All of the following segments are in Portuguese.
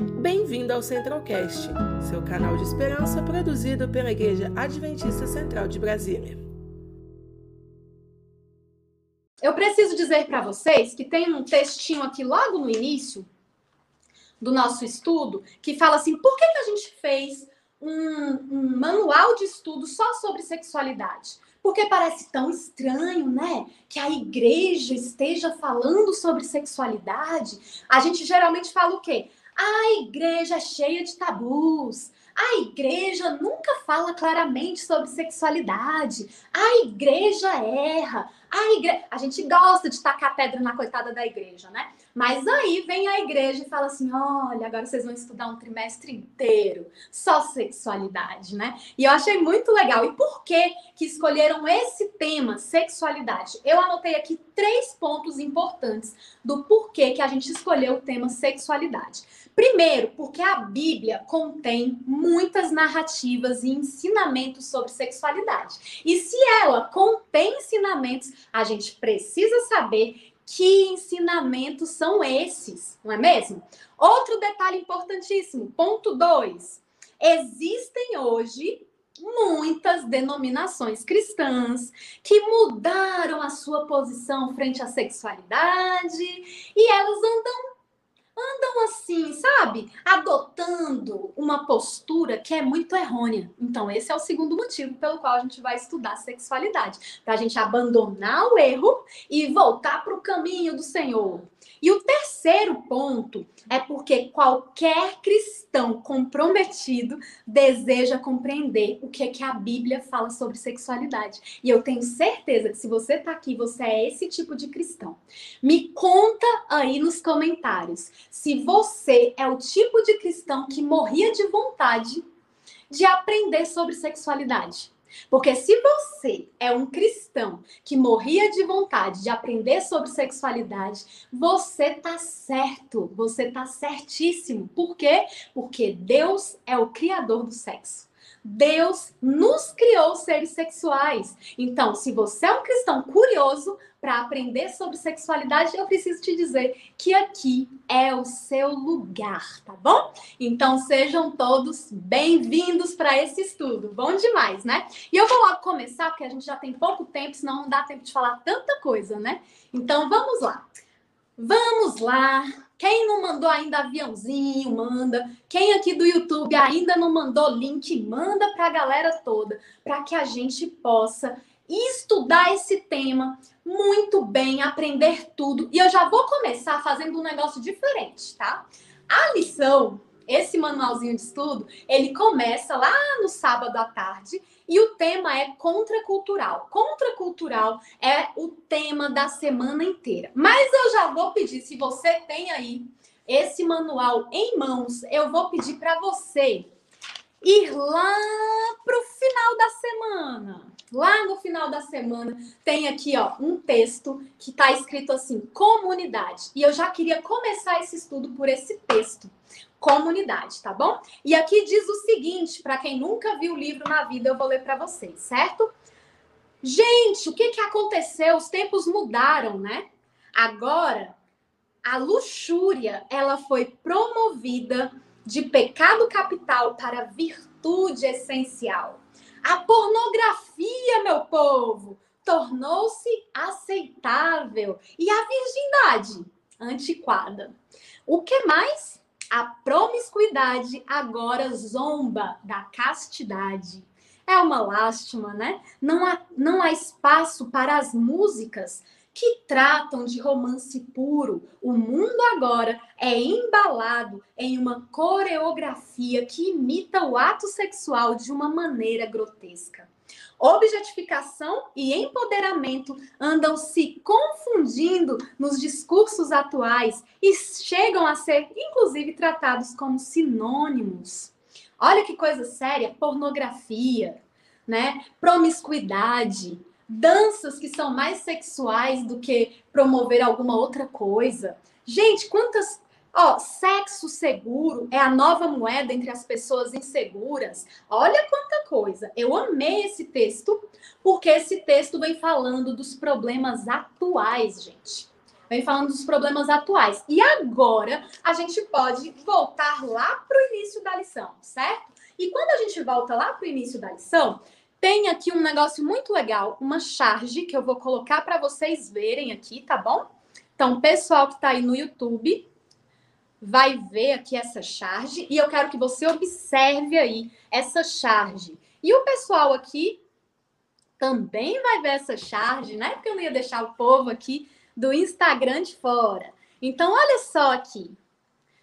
Bem-vindo ao Centralcast, seu canal de esperança produzido pela Igreja Adventista Central de Brasília. Eu preciso dizer para vocês que tem um textinho aqui logo no início do nosso estudo que fala assim: por que, que a gente fez um, um manual de estudo só sobre sexualidade? Porque parece tão estranho, né? Que a igreja esteja falando sobre sexualidade. A gente geralmente fala o quê? A igreja é cheia de tabus. A igreja nunca fala claramente sobre sexualidade. A igreja erra. A, igre... a gente gosta de tacar pedra na coitada da igreja, né? Mas aí vem a igreja e fala assim: olha, agora vocês vão estudar um trimestre inteiro só sexualidade, né? E eu achei muito legal. E por que que escolheram esse tema, sexualidade? Eu anotei aqui três pontos importantes do porquê que a gente escolheu o tema sexualidade. Primeiro, porque a Bíblia contém muitas narrativas e ensinamentos sobre sexualidade. E se ela contém ensinamentos, a gente precisa saber que ensinamentos são esses, não é mesmo? Outro detalhe importantíssimo, ponto 2. Existem hoje muitas denominações cristãs que mudaram a sua posição frente à sexualidade e elas andam andam assim, sabe? Adotando uma postura que é muito errônea. Então, esse é o segundo motivo pelo qual a gente vai estudar sexualidade, para a gente abandonar o erro e voltar para o caminho do Senhor. E o terceiro ponto é porque qualquer cristão comprometido deseja compreender o que é que a Bíblia fala sobre sexualidade. E eu tenho certeza que se você está aqui, você é esse tipo de cristão. Me conta aí nos comentários se você é o tipo de cristão que morria de vontade de aprender sobre sexualidade. Porque se você é um cristão que morria de vontade de aprender sobre sexualidade, você tá certo, você tá certíssimo. Por quê? Porque Deus é o criador do sexo. Deus nos criou seres sexuais. Então, se você é um cristão curioso para aprender sobre sexualidade, eu preciso te dizer que aqui é o seu lugar, tá bom? Então, sejam todos bem-vindos para esse estudo. Bom demais, né? E eu vou logo começar, porque a gente já tem pouco tempo, senão não dá tempo de falar tanta coisa, né? Então, vamos lá. Vamos lá. Quem não mandou ainda aviãozinho, manda. Quem aqui do YouTube ainda não mandou link, manda para a galera toda, para que a gente possa estudar esse tema muito bem, aprender tudo. E eu já vou começar fazendo um negócio diferente, tá? A lição, esse manualzinho de estudo, ele começa lá no sábado à tarde e o tema é contracultural. Contracultural é o tema da semana inteira. Mas eu já vou pedir, se você tem aí esse manual em mãos, eu vou pedir para você ir lá para o final da semana. Lá no final da semana tem aqui ó um texto que está escrito assim comunidade e eu já queria começar esse estudo por esse texto comunidade, tá bom? E aqui diz o seguinte, para quem nunca viu o livro na vida, eu vou ler para vocês, certo? Gente, o que que aconteceu? Os tempos mudaram, né? Agora, a luxúria, ela foi promovida de pecado capital para virtude essencial. A pornografia, meu povo, tornou-se aceitável e a virgindade antiquada. O que mais? A promiscuidade agora zomba da castidade. É uma lástima, né? Não há, não há espaço para as músicas que tratam de romance puro. O mundo agora é embalado em uma coreografia que imita o ato sexual de uma maneira grotesca. Objetificação e empoderamento andam se confundindo nos discursos atuais e chegam a ser, inclusive, tratados como sinônimos. Olha que coisa séria: pornografia, né? promiscuidade, danças que são mais sexuais do que promover alguma outra coisa. Gente, quantas Ó, sexo seguro é a nova moeda entre as pessoas inseguras. Olha quanta coisa. Eu amei esse texto, porque esse texto vem falando dos problemas atuais, gente. vem falando dos problemas atuais. E agora a gente pode voltar lá para o início da lição, certo? E quando a gente volta lá para o início da lição, tem aqui um negócio muito legal, uma charge que eu vou colocar para vocês verem aqui, tá bom? Então, pessoal que está aí no YouTube vai ver aqui essa charge e eu quero que você observe aí essa charge. E o pessoal aqui também vai ver essa charge, né? Porque eu não ia deixar o povo aqui do Instagram de fora. Então, olha só aqui.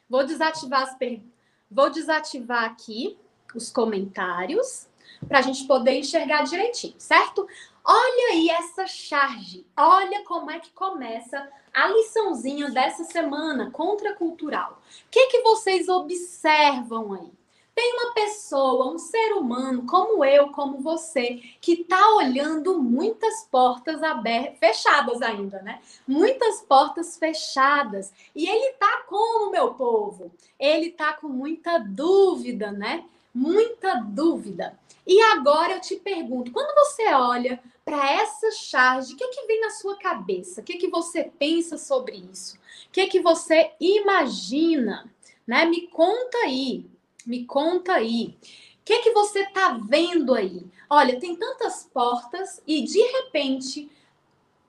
Vou desativar as per... Vou desativar aqui os comentários para a gente poder enxergar direitinho, certo? Olha aí essa charge. Olha como é que começa a liçãozinha dessa semana contracultural. O que, que vocês observam aí? Tem uma pessoa, um ser humano como eu, como você, que está olhando muitas portas abertas, fechadas ainda, né? Muitas portas fechadas. E ele tá como, meu povo? Ele tá com muita dúvida, né? Muita dúvida. E agora eu te pergunto, quando você olha para essa charge, o que, que vem na sua cabeça? O que, que você pensa sobre isso? O que, que você imagina? Né? Me conta aí, me conta aí. O que, que você está vendo aí? Olha, tem tantas portas e de repente,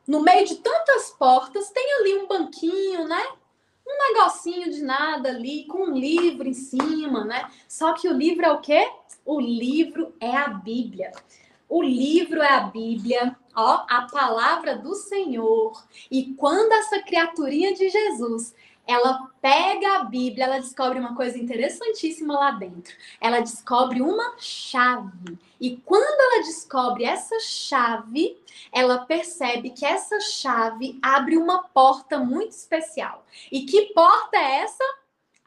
no meio de tantas portas, tem ali um banquinho, né? Um negocinho de nada ali, com um livro em cima, né? Só que o livro é o quê? O livro é a Bíblia. O livro é a Bíblia, ó, a palavra do Senhor. E quando essa criaturinha de Jesus, ela pega a Bíblia, ela descobre uma coisa interessantíssima lá dentro. Ela descobre uma chave. E quando ela descobre essa chave, ela percebe que essa chave abre uma porta muito especial. E que porta é essa?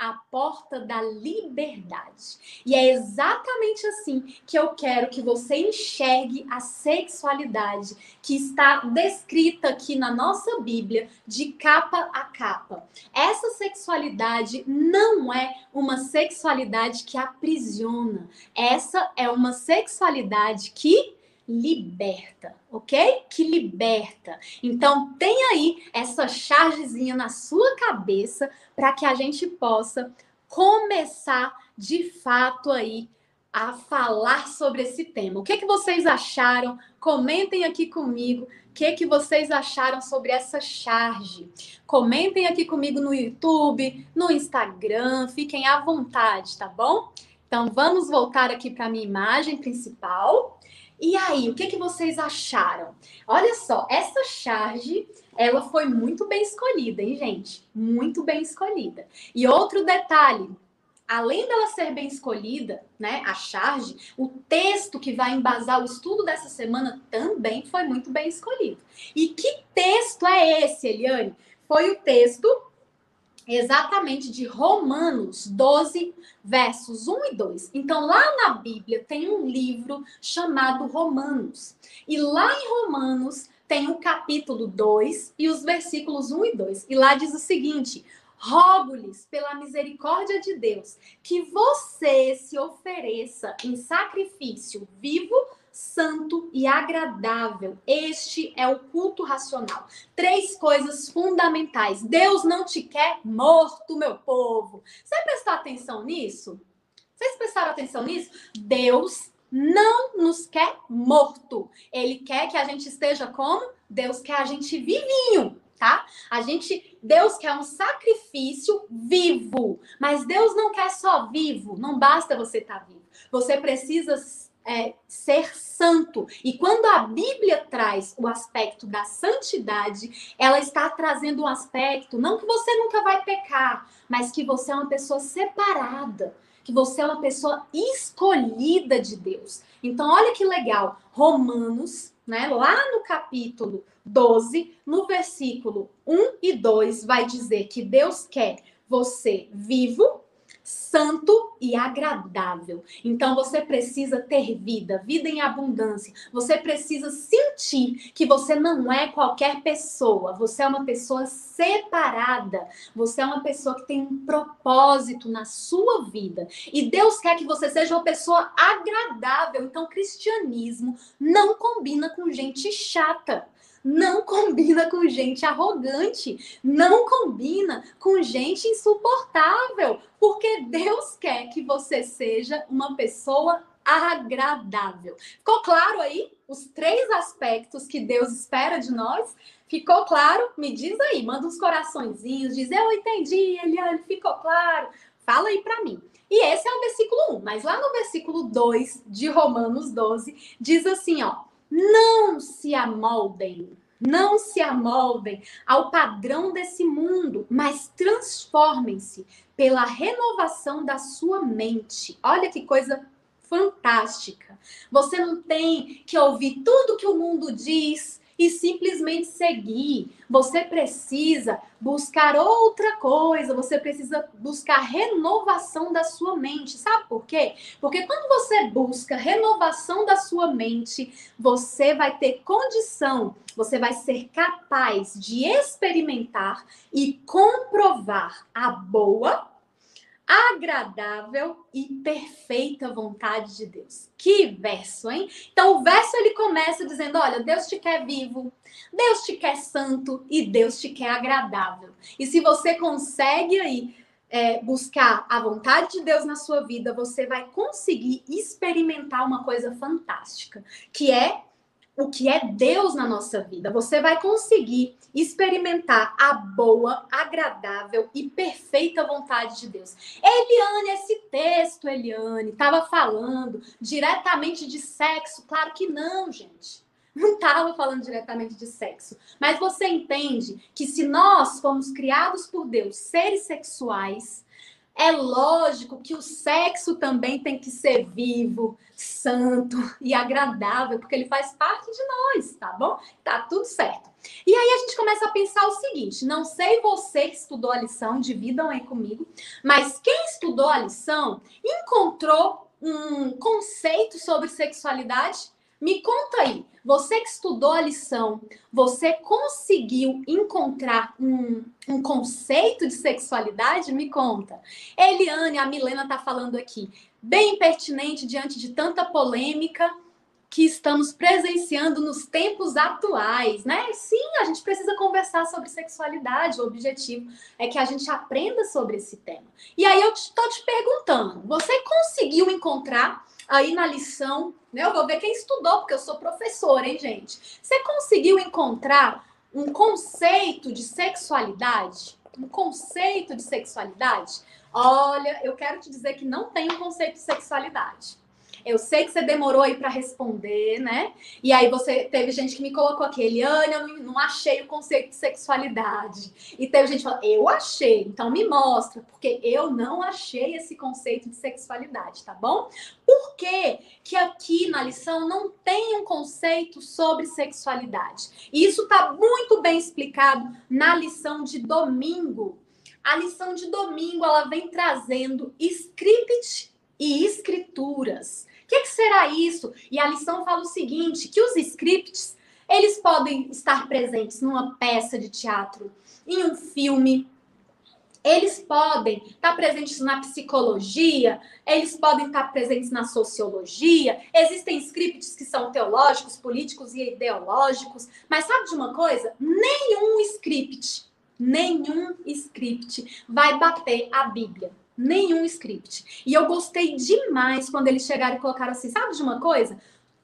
A porta da liberdade. E é exatamente assim que eu quero que você enxergue a sexualidade que está descrita aqui na nossa Bíblia, de capa a capa. Essa sexualidade não é uma sexualidade que aprisiona, essa é uma sexualidade que liberta, ok? Que liberta. Então, tem aí essa chargezinha na sua cabeça para que a gente possa começar de fato aí a falar sobre esse tema. O que, que vocês acharam? Comentem aqui comigo. O que, que vocês acharam sobre essa charge? Comentem aqui comigo no YouTube, no Instagram, fiquem à vontade, tá bom? Então vamos voltar aqui para a minha imagem principal. E aí, o que, que vocês acharam? Olha só, essa charge, ela foi muito bem escolhida, hein, gente? Muito bem escolhida. E outro detalhe, além dela ser bem escolhida, né, a charge, o texto que vai embasar o estudo dessa semana também foi muito bem escolhido. E que texto é esse, Eliane? Foi o texto exatamente de Romanos 12, versos 1 e 2. Então, lá na Bíblia tem um livro chamado Romanos. E lá em Romanos tem o capítulo 2 e os versículos 1 e 2. E lá diz o seguinte: Rogo-lhes, pela misericórdia de Deus, que você se ofereça em sacrifício vivo, santo e agradável. Este é o culto racional. Três coisas fundamentais. Deus não te quer morto, meu povo. Você prestou atenção nisso? Vocês prestaram atenção nisso? Deus não nos quer morto. Ele quer que a gente esteja como? Deus quer a gente vivinho, tá? A gente, Deus quer um sacrifício vivo, mas Deus não quer só vivo. Não basta você estar tá vivo. Você precisa é, ser santo. E quando a Bíblia traz o aspecto da santidade, ela está trazendo um aspecto, não que você nunca vai pecar, mas que você é uma pessoa separada, que você é uma pessoa escolhida de Deus. Então, olha que legal, Romanos, né, lá no capítulo 12, no versículo 1 e 2, vai dizer que Deus quer você vivo, santo e agradável. Então você precisa ter vida, vida em abundância. Você precisa sentir que você não é qualquer pessoa, você é uma pessoa separada. Você é uma pessoa que tem um propósito na sua vida. E Deus quer que você seja uma pessoa agradável. Então, cristianismo não combina com gente chata. não combina com gente arrogante, não combina com gente insuportável, porque Deus quer que você seja uma pessoa agradável. Ficou claro aí os três aspectos que Deus espera de nós? Ficou claro? Me diz aí, manda uns coraçõezinhos, diz eu entendi, Eliane, ficou claro. Fala aí para mim. E esse é o versículo 1, mas lá no versículo 2 de Romanos 12 diz assim, ó: não se amoldem, não se amoldem ao padrão desse mundo, mas transformem-se pela renovação da sua mente. Olha que coisa fantástica. Você não tem que ouvir tudo que o mundo diz, e simplesmente seguir. Você precisa buscar outra coisa, você precisa buscar renovação da sua mente. Sabe por quê? Porque quando você busca renovação da sua mente, você vai ter condição, você vai ser capaz de experimentar e comprovar a boa, agradável e perfeita vontade de Deus. Que verso, hein? Então o verso ele começa dizendo: olha, Deus te quer vivo, Deus te quer santo e Deus te quer agradável. E se você consegue aí é, buscar a vontade de Deus na sua vida, você vai conseguir experimentar uma coisa fantástica, que é o que é Deus na nossa vida. Você vai conseguir experimentar a boa, agradável e perfeita vontade de Deus. Eliane, esse texto, Eliane, estava falando diretamente de sexo? Claro que não, gente. Não estava falando diretamente de sexo. Mas você entende que se nós fomos criados por Deus, seres sexuais, é lógico que o sexo também tem que ser vivo, santo e agradável, porque ele faz parte de nós, tá bom? Tá tudo certo. E aí a gente começa a pensar o seguinte: não sei você que estudou a lição, dividam aí comigo, mas quem estudou a lição encontrou um conceito sobre sexualidade? Me conta aí, você que estudou a lição, você conseguiu encontrar um, um conceito de sexualidade? Me conta. Eliane, a Milena tá falando aqui, bem pertinente diante de tanta polêmica que estamos presenciando nos tempos atuais, né? Sim, a gente precisa conversar sobre sexualidade. O objetivo é que a gente aprenda sobre esse tema. E aí eu estou te perguntando: você conseguiu encontrar aí na lição, né? Eu vou ver quem estudou, porque eu sou professora, hein, gente? Você conseguiu encontrar um conceito de sexualidade? Um conceito de sexualidade? Olha, eu quero te dizer que não tem um conceito de sexualidade. Eu sei que você demorou aí para responder, né? E aí você teve gente que me colocou aqui, Eliane, eu não, achei o conceito de sexualidade. E teve gente que falou, eu achei, então me mostra, porque eu não achei esse conceito de sexualidade, tá bom? Por que, que aqui na lição não tem um conceito sobre sexualidade? E isso está muito bem explicado na lição de domingo. A lição de domingo ela vem trazendo script e escrituras que, que será isso? E a lição fala o seguinte: que os scripts eles podem estar presentes numa peça de teatro, em um filme, eles podem estar presentes na psicologia, eles podem estar presentes na sociologia. Existem scripts que são teológicos, políticos e ideológicos. Mas sabe de uma coisa? Nenhum script, nenhum script vai bater a Bíblia nenhum script. E eu gostei demais quando eles chegaram e colocaram assim, sabe de uma coisa?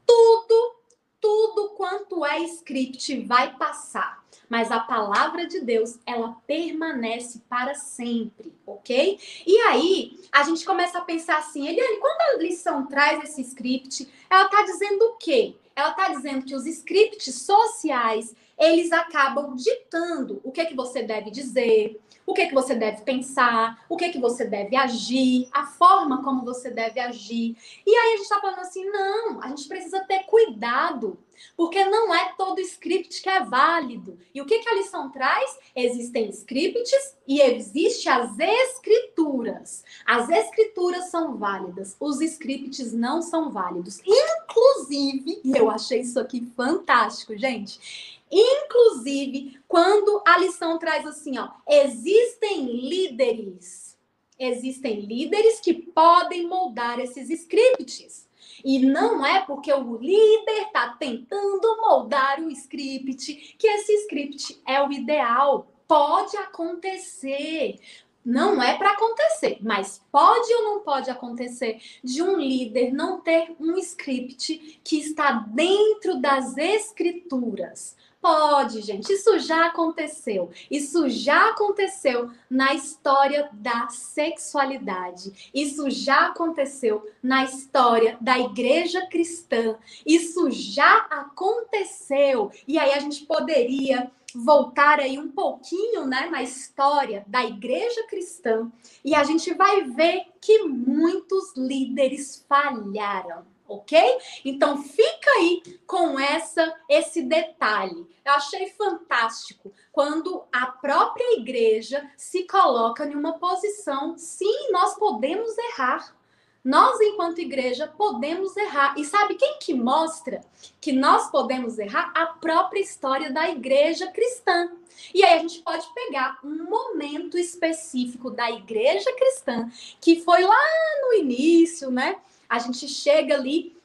Tudo, tudo quanto é script vai passar. Mas a palavra de Deus, ela permanece para sempre, ok? E aí, a gente começa a pensar assim, Eliane, quando a lição traz esse script, ela está dizendo o quê? Ela está dizendo que os scripts sociais, eles acabam ditando o que, que você deve dizer, o que, que você deve pensar, o que, que você deve agir, a forma como você deve agir. E aí a gente está falando assim: não, a gente precisa ter cuidado, porque não é todo script que é válido. E o que, que a lição traz? Existem scripts e existe as escrituras. As escrituras são válidas, os scripts não são válidos. Inclusive, e eu achei isso aqui fantástico, gente Inclusive, quando a lição traz assim, ó, existem líderes, existem líderes que podem moldar esses scripts. E não é porque o líder está tentando moldar o script que esse script é o ideal. Pode acontecer. Não é para acontecer, mas pode ou não pode acontecer de um líder não ter um script que está dentro das escrituras. Pode, gente. Isso já aconteceu. Isso já aconteceu na história da sexualidade. Isso já aconteceu na história da igreja cristã. Isso já aconteceu. E aí a gente poderia voltar aí um pouquinho, né, na história da igreja cristã, e a gente vai ver que muitos líderes falharam ok? Então fica aí com essa esse detalhe. Eu achei fantástico quando a própria igreja se coloca em uma posição, sim, nós podemos errar. Nós, enquanto igreja, podemos errar. E sabe quem que mostra que nós podemos errar? A própria história da igreja cristã. E aí a gente pode pegar um momento específico da igreja cristã, que foi lá no início, né? A gente chega ali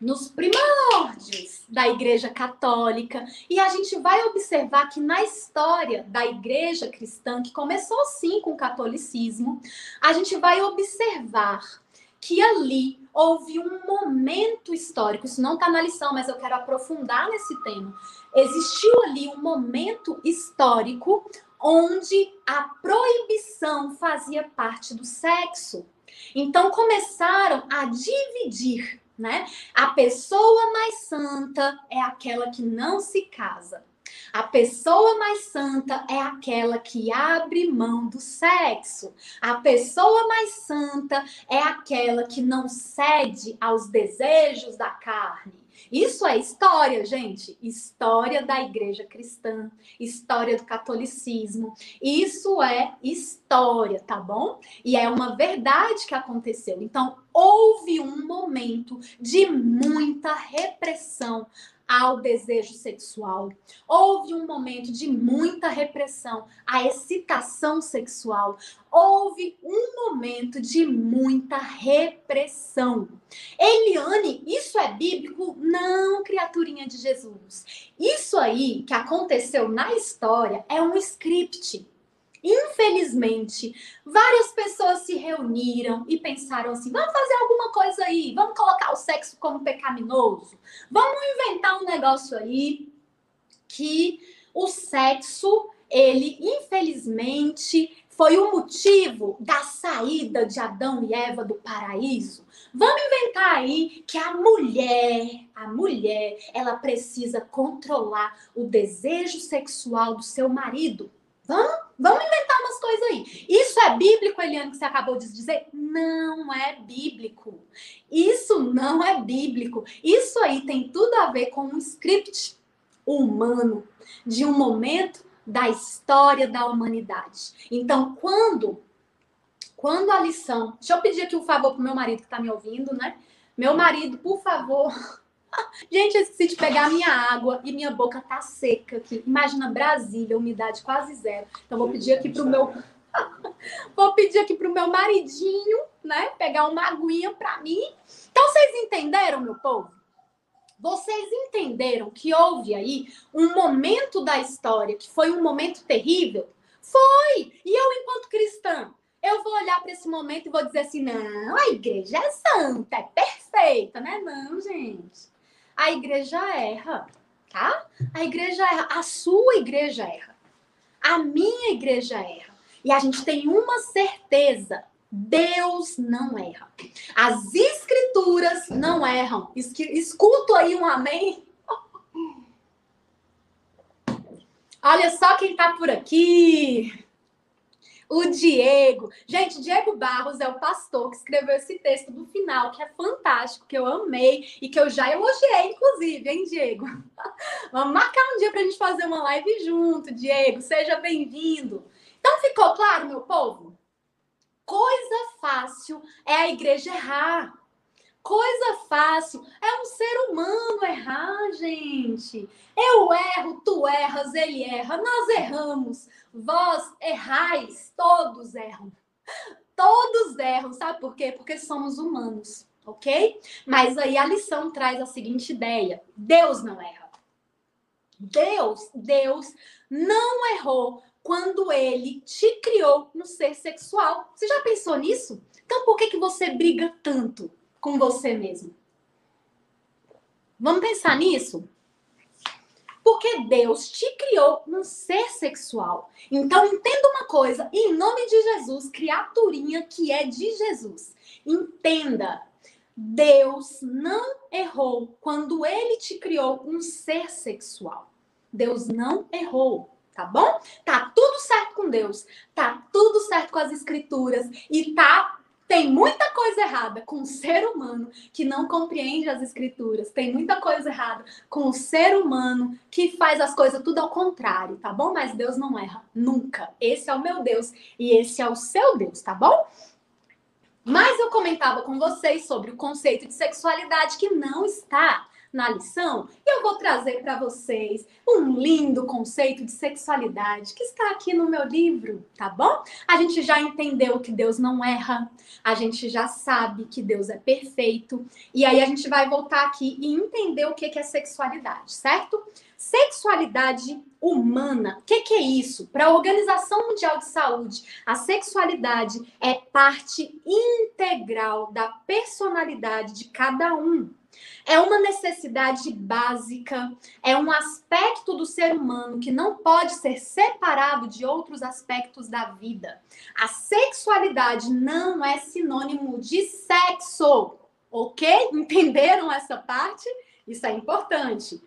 nos primórdios da Igreja Católica e a gente vai observar que na história da Igreja Cristã, que começou sim com o catolicismo, a gente vai observar que ali houve um momento histórico. Isso não está na lição, mas eu quero aprofundar nesse tema. Existiu ali um momento histórico onde a proibição fazia parte do sexo. Então começaram a dividir, né? A pessoa mais santa é aquela que não se casa. A pessoa mais santa é aquela que abre mão do sexo. A pessoa mais santa é aquela que não cede aos desejos da carne. Isso é história, gente. História da igreja cristã, história do catolicismo. Isso é história, tá bom? E é uma verdade que aconteceu. Então, houve um momento de muita repressão ao desejo sexual. Houve um momento de muita repressão à excitação sexual. Houve um momento de muita repressão. Eliane, isso é bíblico? Não, criaturinha de Jesus. Isso aí que aconteceu na história é um script Infelizmente, várias pessoas se reuniram e pensaram assim: vamos fazer alguma coisa aí, vamos colocar o sexo como pecaminoso, vamos inventar um negócio aí que o sexo, ele infelizmente foi o motivo da saída de Adão e Eva do paraíso. Vamos inventar aí que a mulher, a mulher, ela precisa controlar o desejo sexual do seu marido. Vamos, vamos inventar umas coisas aí. Isso é bíblico, Eliane, que você acabou de dizer? Não é bíblico. Isso não é bíblico. Isso aí tem tudo a ver com um script humano de um momento da história da humanidade. Então, quando quando a lição, deixa eu pedir aqui um favor pro meu marido que está me ouvindo, né? Meu marido, por favor, Gente, esqueci de pegar minha água e minha boca tá seca aqui. Imagina Brasília, umidade quase zero. Então vou pedir aqui pro meu vou pedir aqui pro meu maridinho, né, pegar uma aguinha para mim. Então vocês entenderam, meu povo? Vocês entenderam que houve aí um momento da história que foi um momento terrível? Foi! E eu, enquanto cristã, eu vou olhar para esse momento e vou dizer assim: não, a igreja é santa, é perfeita, né? Não, gente a igreja erra, tá? A igreja erra, a sua igreja erra, a minha igreja erra. E a gente tem uma certeza: Deus não erra. As escrituras não erram. Escuto aí um amém. Olha só quem tá por aqui. O Diego. Gente, Diego Barros é o pastor que escreveu esse texto do final, que é fantástico, que eu amei e que eu já elogiei, inclusive, hein, Diego? Vamos marcar um dia para a gente fazer uma live junto, Diego. Seja bem-vindo. Então, ficou claro, meu povo? Coisa fácil é a igreja errar. Coisa fácil é um ser humano errar, gente. Eu erro, tu erras, ele erra, nós erramos. Vós errais, todos erram. Todos erram, sabe por quê? Porque somos humanos, ok? Mas aí a lição traz a seguinte ideia: Deus não erra. Deus, Deus não errou quando ele te criou no ser sexual. Você já pensou nisso? Então por que, que você briga tanto com você mesmo? Vamos pensar nisso? Porque Deus te criou num ser sexual. Então entenda uma coisa, em nome de Jesus, criaturinha que é de Jesus. Entenda, Deus não errou quando ele te criou um ser sexual. Deus não errou, tá bom? Tá tudo certo com Deus, tá tudo certo com as escrituras e tá tem muita coisa errada com o ser humano que não compreende as escrituras. Tem muita coisa errada com o ser humano que faz as coisas tudo ao contrário, tá bom? Mas Deus não erra nunca. Esse é o meu Deus e esse é o seu Deus, tá bom? Mas eu comentava com vocês sobre o conceito de sexualidade que não está na lição, eu vou trazer para vocês um lindo conceito de sexualidade que está aqui no meu livro, tá bom? A gente já entendeu que Deus não erra, a gente já sabe que Deus é perfeito, e aí a gente vai voltar aqui e entender o que é sexualidade, certo? Sexualidade humana. O que, que, é isso? Para a Organização Mundial de Saúde, a sexualidade é parte integral da personalidade de cada um. É uma necessidade básica, é um aspecto do ser humano que não pode ser separado de outros aspectos da vida. A sexualidade não é sinônimo de sexo, ok? Entenderam essa parte? Isso é importante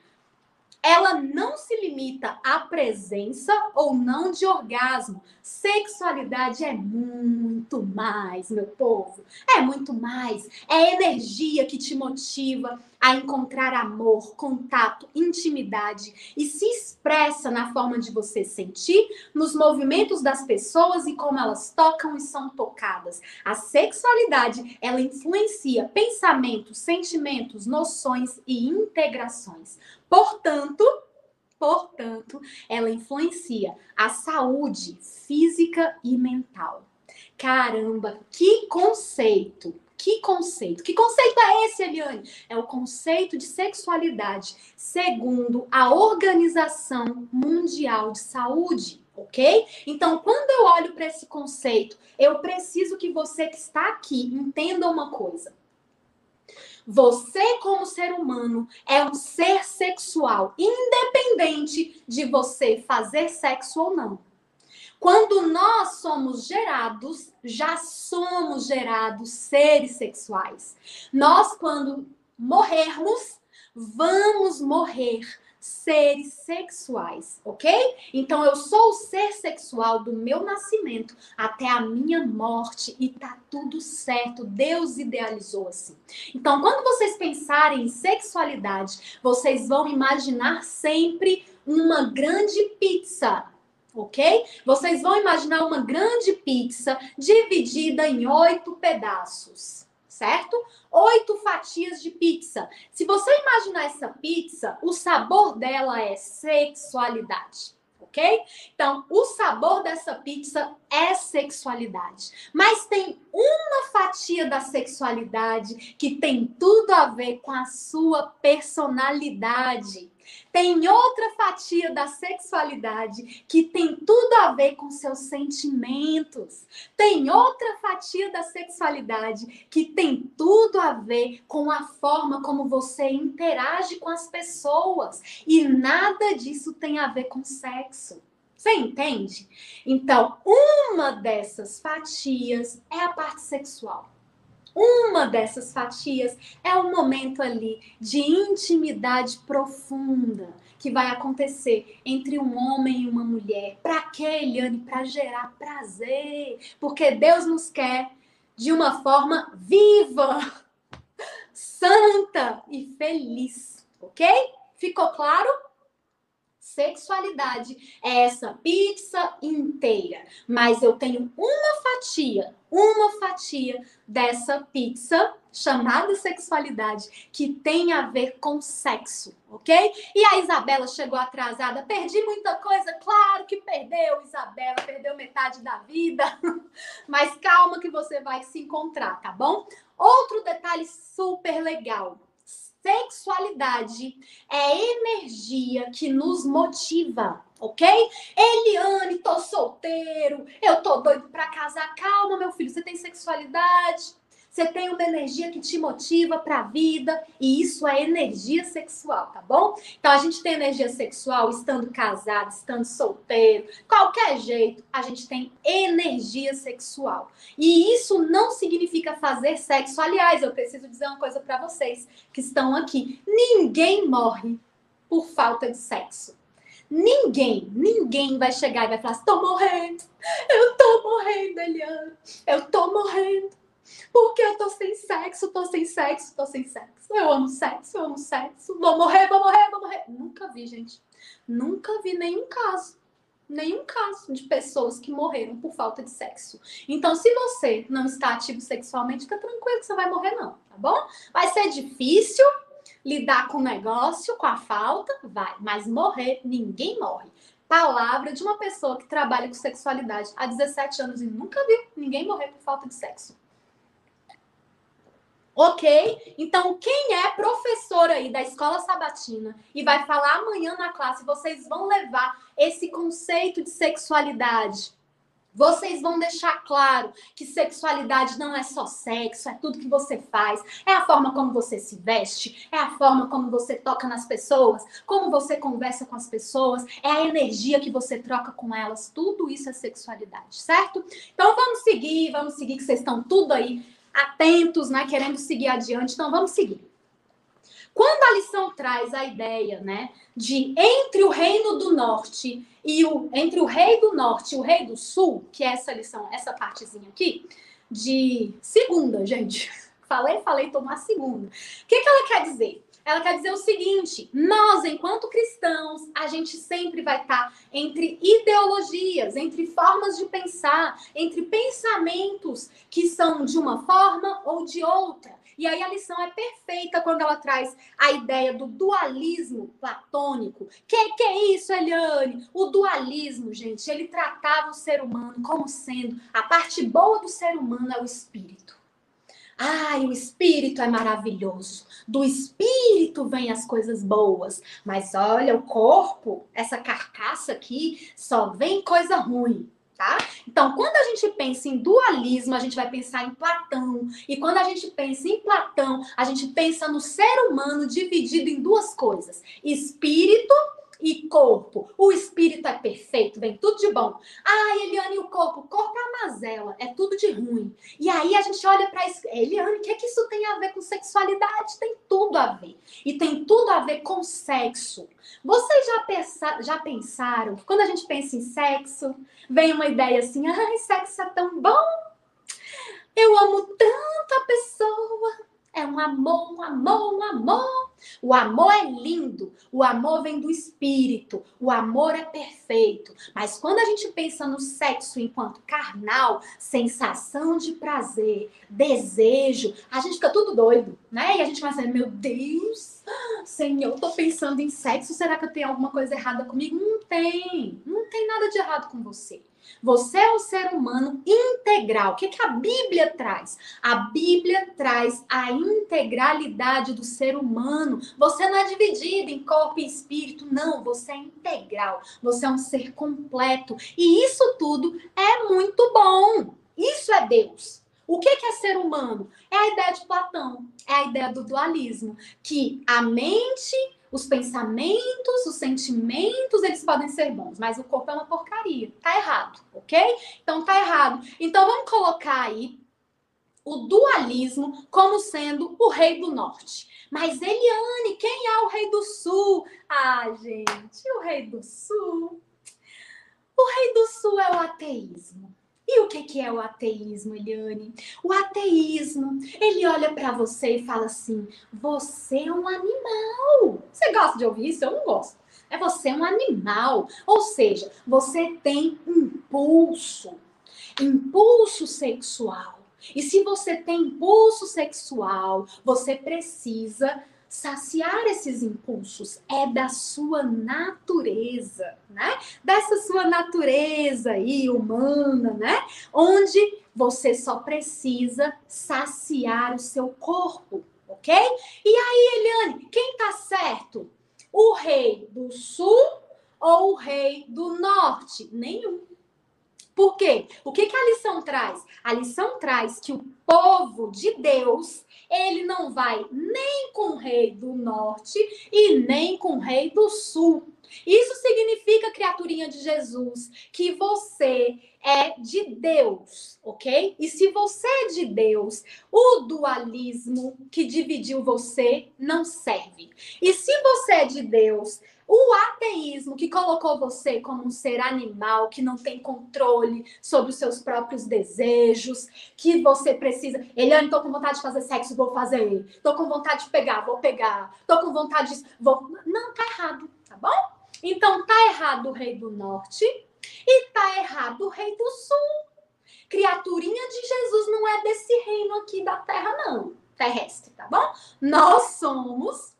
ela não se limita à presença ou não de orgasmo. Sexualidade é muito mais, meu povo. É muito mais. É energia que te motiva a encontrar amor, contato, intimidade e se expressa na forma de você sentir, nos movimentos das pessoas e como elas tocam e são tocadas. A sexualidade, ela influencia pensamentos, sentimentos, noções e integrações. Portanto, portanto, ela influencia a saúde física e mental. Caramba, que conceito! Que conceito? Que conceito é esse, Eliane? É o conceito de sexualidade segundo a Organização Mundial de Saúde, ok? Então, quando eu olho para esse conceito, eu preciso que você que está aqui entenda uma coisa. Você, como ser humano, é um ser sexual, independente de você fazer sexo ou não. Quando nós somos gerados, já somos gerados seres sexuais. Nós, quando morrermos, vamos morrer seres sexuais, ok? Então eu sou o ser sexual do meu nascimento até a minha morte e tá tudo certo. Deus idealizou assim. Então, quando vocês pensarem em sexualidade, vocês vão imaginar sempre uma grande pizza ok? Vocês vão imaginar uma grande pizza dividida em oito pedaços, certo? Oito fatias de pizza. Se você imaginar essa pizza, o sabor dela é sexualidade. Ok? Então, o sabor dessa pizza é sexualidade. Mas tem uma fatia da sexualidade que tem tudo a ver com a sua personalidade. Tem outra fatia da sexualidade que tem tudo a ver com seus sentimentos. Tem outra fatia da sexualidade que tem tudo a ver com a forma como você interage com as pessoas. E nada disso tem a ver com sexo. Você entende? Então, uma dessas fatias é a parte sexual. Uma dessas fatias é o momento ali de intimidade profunda que vai acontecer entre um homem e uma mulher. Para quê, Eliane? Para gerar prazer. Porque Deus nos quer de uma forma viva, santa e feliz. Ok? Ficou claro? Sexualidade é essa pizza inteira, mas eu tenho uma fatia, uma fatia dessa pizza chamada sexualidade, que tem a ver com sexo, ok? E a Isabela chegou atrasada, perdi muita coisa, claro que perdeu, Isabela, perdeu metade da vida, mas calma que você vai se encontrar, tá bom? Outro detalhe super legal. Sexualidade é energia que nos motiva, ok? Eliane, tô solteiro, eu tô doido pra casar. Calma, meu filho, você tem sexualidade, você tem uma energia que te motiva para a vida e isso é energia sexual, tá bom? Então a gente tem energia sexual estando casado, estando solteiro, qualquer jeito, a gente tem energia sexual. E isso não significa fazer sexo. Aliás, eu preciso dizer uma coisa para vocês que estão aqui. Ninguém morre por falta de sexo. Ninguém, ninguém vai chegar e vai falar: estou morrendo, eu tô morrendo, Eliana, eu tô morrendo. Porque eu tô sem sexo, tô sem sexo, tô sem sexo. Eu amo sexo, eu amo sexo. Vou morrer, vou morrer, vou morrer. Nunca vi, gente. Nunca vi nenhum caso. Nenhum caso de pessoas que morreram por falta de sexo. Então, se você não está ativo sexualmente, fica tranquilo que você vai morrer, não, tá bom? Vai ser difícil lidar com o negócio, com a falta, vai. Mas morrer, ninguém morre palavra de uma pessoa que trabalha com sexualidade há 17 anos e nunca viu ninguém morrer por falta de sexo. Ok? Então, quem é professor aí da escola sabatina e vai falar amanhã na classe, vocês vão levar esse conceito de sexualidade. Vocês vão deixar claro que sexualidade não é só sexo, é tudo que você faz, é a forma como você se veste, é a forma como você toca nas pessoas, como você conversa com as pessoas, é a energia que você troca com elas, tudo isso é sexualidade, certo? Então vamos seguir, vamos seguir que vocês estão tudo aí atentos, né, querendo seguir adiante. Então vamos seguir. Quando a lição traz a ideia, né, de entre o reino do norte e o entre o rei do norte e o rei do sul, que é essa lição, essa partezinha aqui, de segunda, gente. Falei, falei, tomar segunda. O que, que ela quer dizer? Ela quer dizer o seguinte: nós, enquanto cristãos, a gente sempre vai estar entre ideologias, entre formas de pensar, entre pensamentos que são de uma forma ou de outra. E aí a lição é perfeita quando ela traz a ideia do dualismo platônico. Que que é isso, Eliane? O dualismo, gente, ele tratava o ser humano como sendo a parte boa do ser humano é o espírito. Ai, o espírito é maravilhoso. Do espírito vêm as coisas boas. Mas olha, o corpo, essa carcaça aqui, só vem coisa ruim. Tá? Então, quando a gente pensa em dualismo, a gente vai pensar em Platão. E quando a gente pensa em Platão, a gente pensa no ser humano dividido em duas coisas: espírito e corpo. O espírito é perfeito, vem tudo de bom. Ah, Eliane, o corpo? O corpo é mazela, é tudo de ruim. E aí a gente olha para isso. Eliane, o que é que isso tem a ver com sexualidade? Tem tudo a ver. E tem tudo a ver com sexo. Vocês já, pensa, já pensaram quando a gente pensa em sexo, vem uma ideia assim: ai, sexo é tão bom. Eu amo tanto a pessoa é um amor, um amor, um amor. O amor é lindo, o amor vem do espírito, o amor é perfeito. Mas quando a gente pensa no sexo enquanto carnal, sensação de prazer, desejo, a gente fica tudo doido, né? E a gente vai assim, meu Deus, Senhor, eu tô pensando em sexo, será que eu tenho alguma coisa errada comigo? Não tem, não tem nada de errado com você. Você é um ser humano integral. O que, que a Bíblia traz? A Bíblia traz a integralidade do ser humano. Você não é dividido em corpo e espírito, não. Você é integral. Você é um ser completo. E isso tudo é muito bom. Isso é Deus. O que é ser humano? É a ideia de Platão, é a ideia do dualismo, que a mente os pensamentos, os sentimentos, eles podem ser bons, mas o corpo é uma porcaria. Tá errado, ok? Então tá errado. Então vamos colocar aí o dualismo como sendo o rei do norte. Mas Eliane, quem é o rei do sul? Ah, gente, o rei do sul. O rei do sul é o ateísmo. E o que é o ateísmo, Eliane? O ateísmo, ele olha para você e fala assim: você é um animal. Você gosta de ouvir isso? Eu não gosto. É você é um animal. Ou seja, você tem impulso, impulso sexual. E se você tem impulso sexual, você precisa saciar esses impulsos. É da sua natureza, né? Dessa sua natureza aí humana, né? Onde você só precisa saciar o seu corpo, ok? E aí, Eliane, quem tá certo? O rei do sul ou o rei do norte? Nenhum. Por quê? O que, que a lição traz? A lição traz que o povo de Deus, ele não vai nem com o rei do norte e nem com o rei do sul. Isso significa, criaturinha de Jesus, que você é de Deus, ok? E se você é de Deus, o dualismo que dividiu você não serve. E se você é de Deus, o ateísmo que colocou você como um ser animal que não tem controle sobre os seus próprios desejos, que você precisa. Eliane, tô com vontade de fazer sexo, vou fazer. Tô com vontade de pegar, vou pegar. Tô com vontade de. Vou... Não, tá errado, tá bom? Então tá errado o rei do norte e tá errado o rei do sul. Criaturinha de Jesus não é desse reino aqui da terra, não. Terrestre, tá bom? Nós somos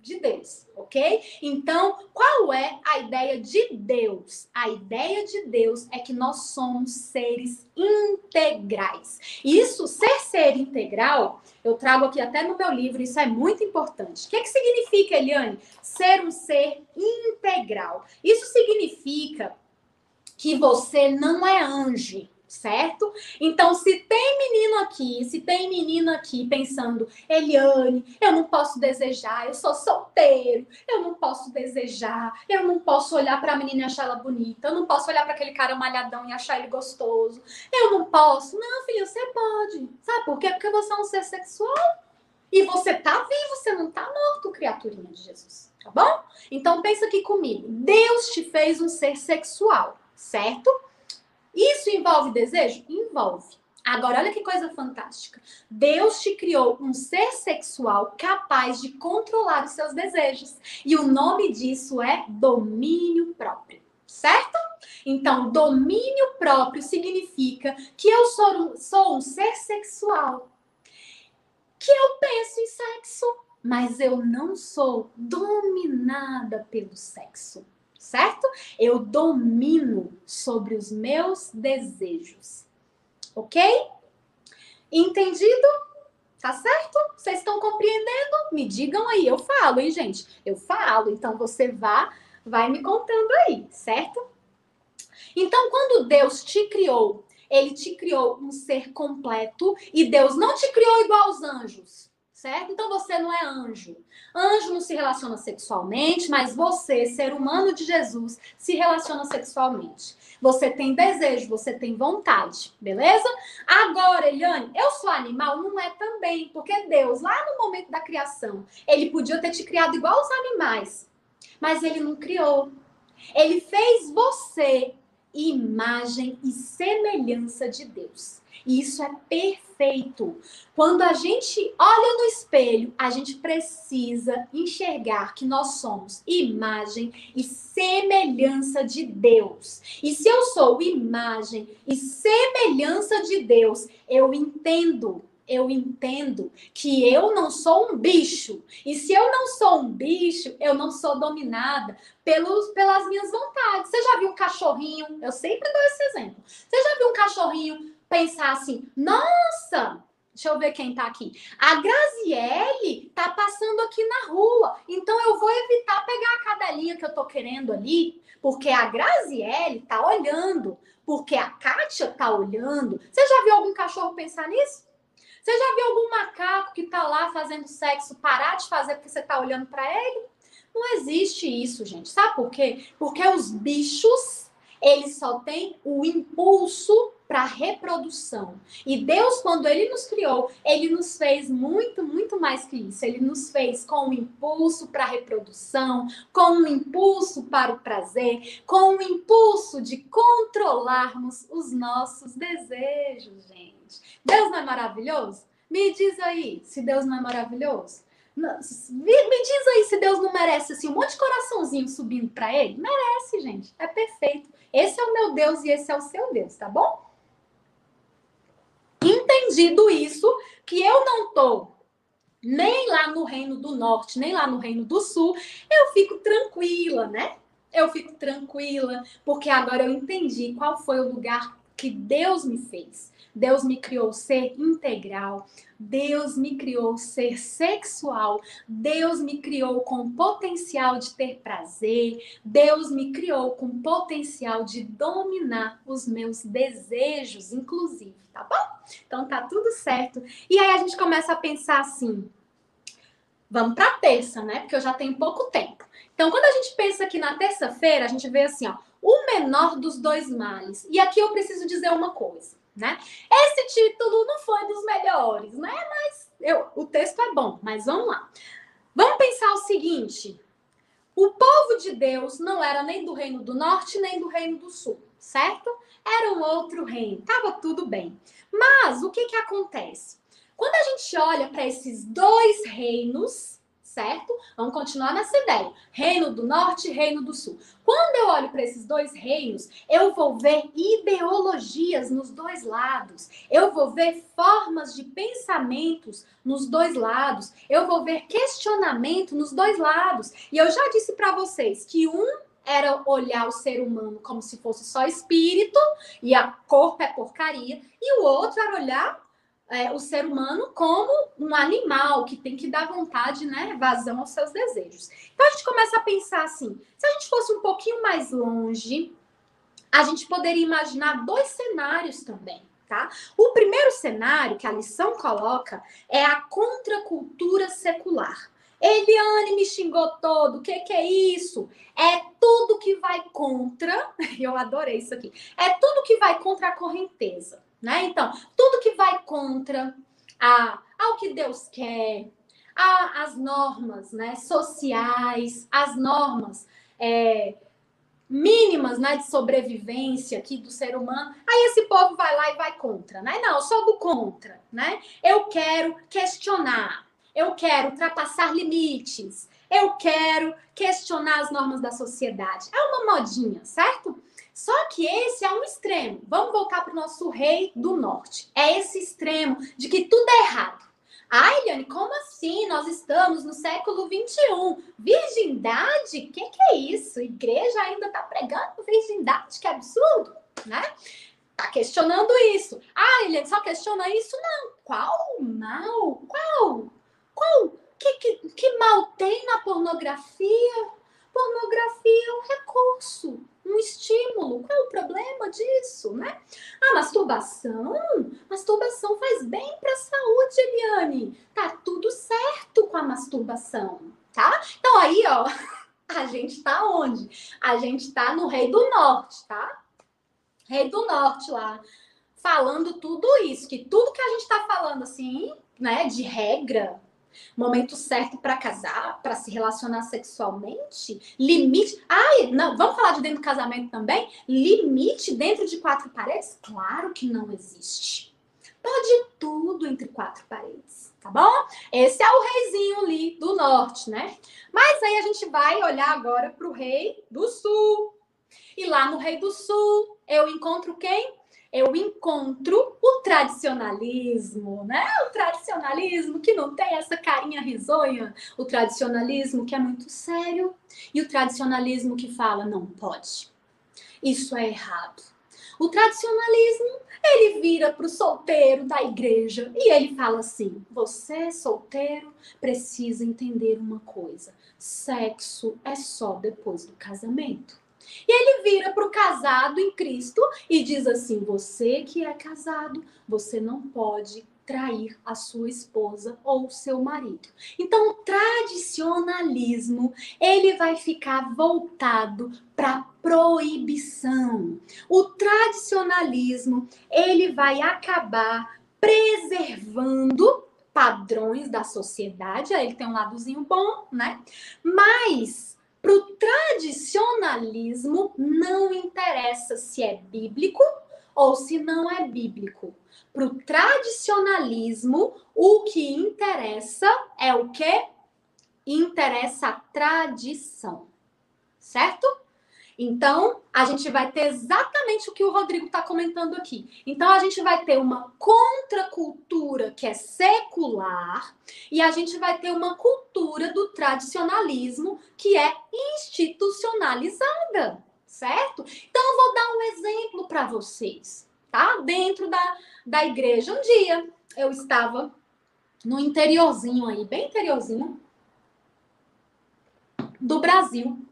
de Deus, ok? Então, qual é a ideia de Deus? A ideia de Deus é que nós somos seres integrais. Isso, ser ser integral, eu trago aqui até no meu livro, isso é muito importante. O que, é que significa, Eliane? Ser um ser integral. Isso significa que você não é anjo certo? Então, se tem menino aqui, se tem menina aqui pensando, Eliane, eu não posso desejar, eu sou solteiro, eu não posso desejar, eu não posso olhar para a menina e achar ela bonita, eu não posso olhar para aquele cara malhadão e achar ele gostoso, eu não posso. Não, filho, você pode. Sabe por quê? Porque você é um ser sexual. E você tá vivo, você não tá morto, criaturinha de Jesus. Tá bom? Então pensa aqui comigo. Deus te fez um ser sexual, certo? Isso envolve desejo? Envolve. Agora, olha que coisa fantástica. Deus te criou um ser sexual capaz de controlar os seus desejos. E o nome disso é domínio próprio, certo? Então, domínio próprio significa que eu sou um, sou um ser sexual, que eu penso em sexo, mas eu não sou dominada pelo sexo certo? Eu domino sobre os meus desejos. Ok? Entendido? Tá certo? Vocês estão compreendendo? Me digam aí, eu falo, hein, gente? Eu falo, então você vá, vai me contando aí, certo? Então, quando Deus te criou, ele te criou um ser completo e Deus não te criou igual aos anjos certo? Então você não é anjo. Anjo não se relaciona sexualmente, mas você, ser humano de Jesus, se relaciona sexualmente. Você tem desejo, você tem vontade, beleza? Agora, Eliane, eu sou animal? Não é também, porque Deus, lá no momento da criação, ele podia ter te criado igual os animais, mas ele não criou. Ele fez você imagem e semelhança de Deus. E isso é perfeito. Quando a gente olha no espelho, a gente precisa enxergar que nós somos imagem e semelhança de Deus. E se eu sou imagem e semelhança de Deus, eu entendo eu entendo que eu não sou um bicho. E se eu não sou um bicho, eu não sou dominada pelos, pelas minhas vontades. Você já viu um cachorrinho? Eu sempre dou esse exemplo. Você já viu um cachorrinho pensar assim: nossa, Deixa eu ver quem tá aqui. A Graziele tá passando aqui na rua. Então eu vou evitar pegar a cadelinha que eu tô querendo ali, porque a Graziele tá olhando, porque a Kátia tá olhando. Você já viu algum cachorro pensar nisso? Você já viu algum macaco que tá lá fazendo sexo parar de fazer porque você tá olhando para ele? Não existe isso, gente. Sabe por quê? Porque os bichos, eles só têm o impulso para reprodução. E Deus, quando ele nos criou, ele nos fez muito, muito mais que isso. Ele nos fez com um impulso para reprodução, com um impulso para o prazer, com um impulso de controlarmos os nossos desejos, gente. Deus não é maravilhoso? Me diz aí se Deus não é maravilhoso. Me diz aí se Deus não merece assim, um monte de coraçãozinho subindo para ele. Merece, gente. É perfeito. Esse é o meu Deus e esse é o seu Deus, tá bom? Entendido isso, que eu não tô nem lá no Reino do Norte, nem lá no Reino do Sul, eu fico tranquila, né? Eu fico tranquila, porque agora eu entendi qual foi o lugar que Deus me fez. Deus me criou ser integral. Deus me criou ser sexual. Deus me criou com potencial de ter prazer. Deus me criou com potencial de dominar os meus desejos, inclusive, tá bom? Então tá tudo certo. E aí a gente começa a pensar assim: vamos para terça, né? Porque eu já tenho pouco tempo. Então, quando a gente pensa aqui na terça-feira, a gente vê assim, ó, o menor dos dois males. E aqui eu preciso dizer uma coisa né? Esse título não foi dos melhores, né? Mas eu, o texto é bom, mas vamos lá. Vamos pensar o seguinte: o povo de Deus não era nem do reino do norte nem do reino do sul, certo? Era um outro reino, tava tudo bem. Mas o que que acontece? Quando a gente olha para esses dois reinos, certo? Vamos continuar nessa ideia. Reino do Norte Reino do Sul. Quando eu olho para esses dois reinos, eu vou ver ideologias nos dois lados. Eu vou ver formas de pensamentos nos dois lados. Eu vou ver questionamento nos dois lados. E eu já disse para vocês que um era olhar o ser humano como se fosse só espírito e a corpo é porcaria, e o outro era olhar é, o ser humano como um animal que tem que dar vontade, né, vazão aos seus desejos. Então a gente começa a pensar assim: se a gente fosse um pouquinho mais longe, a gente poderia imaginar dois cenários também. Tá? O primeiro cenário que a lição coloca é a contracultura secular. Eliane me xingou todo. O que, que é isso? É tudo que vai contra. Eu adorei isso aqui. É tudo que vai contra a correnteza né? Então, tudo que vai contra a, ao que Deus quer, a, as normas né, sociais, as normas é, mínimas né, de sobrevivência aqui do ser humano, aí esse povo vai lá e vai contra, né? Não, eu sou do contra, né? Eu quero questionar, eu quero ultrapassar limites, eu quero questionar as normas da sociedade. É uma modinha, certo? Só que esse é um extremo. Vamos voltar para o nosso rei do norte. É esse extremo de que tudo é errado. Ai, Eliane, como assim? Nós estamos no século 21. Virgindade? O que, que é isso? Igreja ainda está pregando virgindade? Que absurdo, né? Tá questionando isso. Ah, Eliane, só questiona isso? Não. Qual mal? Qual? Qual? Que, que, que mal tem na pornografia? Pornografia é um recurso um estímulo. Qual é o problema disso, né? A masturbação, masturbação faz bem para a saúde, Eliane. Tá tudo certo com a masturbação, tá? Então aí, ó, a gente tá onde? A gente tá no Rei do Norte, tá? Rei do Norte lá, falando tudo isso, que tudo que a gente tá falando assim, né, de regra, Momento certo para casar, para se relacionar sexualmente? Limite. Ai, não, vamos falar de dentro do casamento também? Limite dentro de quatro paredes? Claro que não existe. Pode tudo entre quatro paredes, tá bom? Esse é o reizinho ali do norte, né? Mas aí a gente vai olhar agora para o rei do sul. E lá no rei do sul, eu encontro quem? Eu encontro o tradicionalismo, né? O tradicionalismo que não tem essa carinha risonha, o tradicionalismo que é muito sério e o tradicionalismo que fala não pode. Isso é errado. O tradicionalismo, ele vira para o solteiro da igreja e ele fala assim: você, solteiro, precisa entender uma coisa: sexo é só depois do casamento. E ele vira para o casado em Cristo e diz assim: você que é casado, você não pode trair a sua esposa ou seu marido. Então, o tradicionalismo, ele vai ficar voltado para proibição. O tradicionalismo, ele vai acabar preservando padrões da sociedade, aí ele tem um ladozinho bom, né? Mas para o tradicionalismo, não interessa se é bíblico ou se não é bíblico. Para o tradicionalismo, o que interessa é o que? Interessa a tradição. Certo? Então, a gente vai ter exatamente o que o Rodrigo está comentando aqui. Então, a gente vai ter uma contracultura cultura que é secular e a gente vai ter uma cultura do tradicionalismo que é institucionalizada, certo? Então eu vou dar um exemplo para vocês, tá? Dentro da, da igreja. Um dia eu estava no interiorzinho aí, bem interiorzinho do Brasil.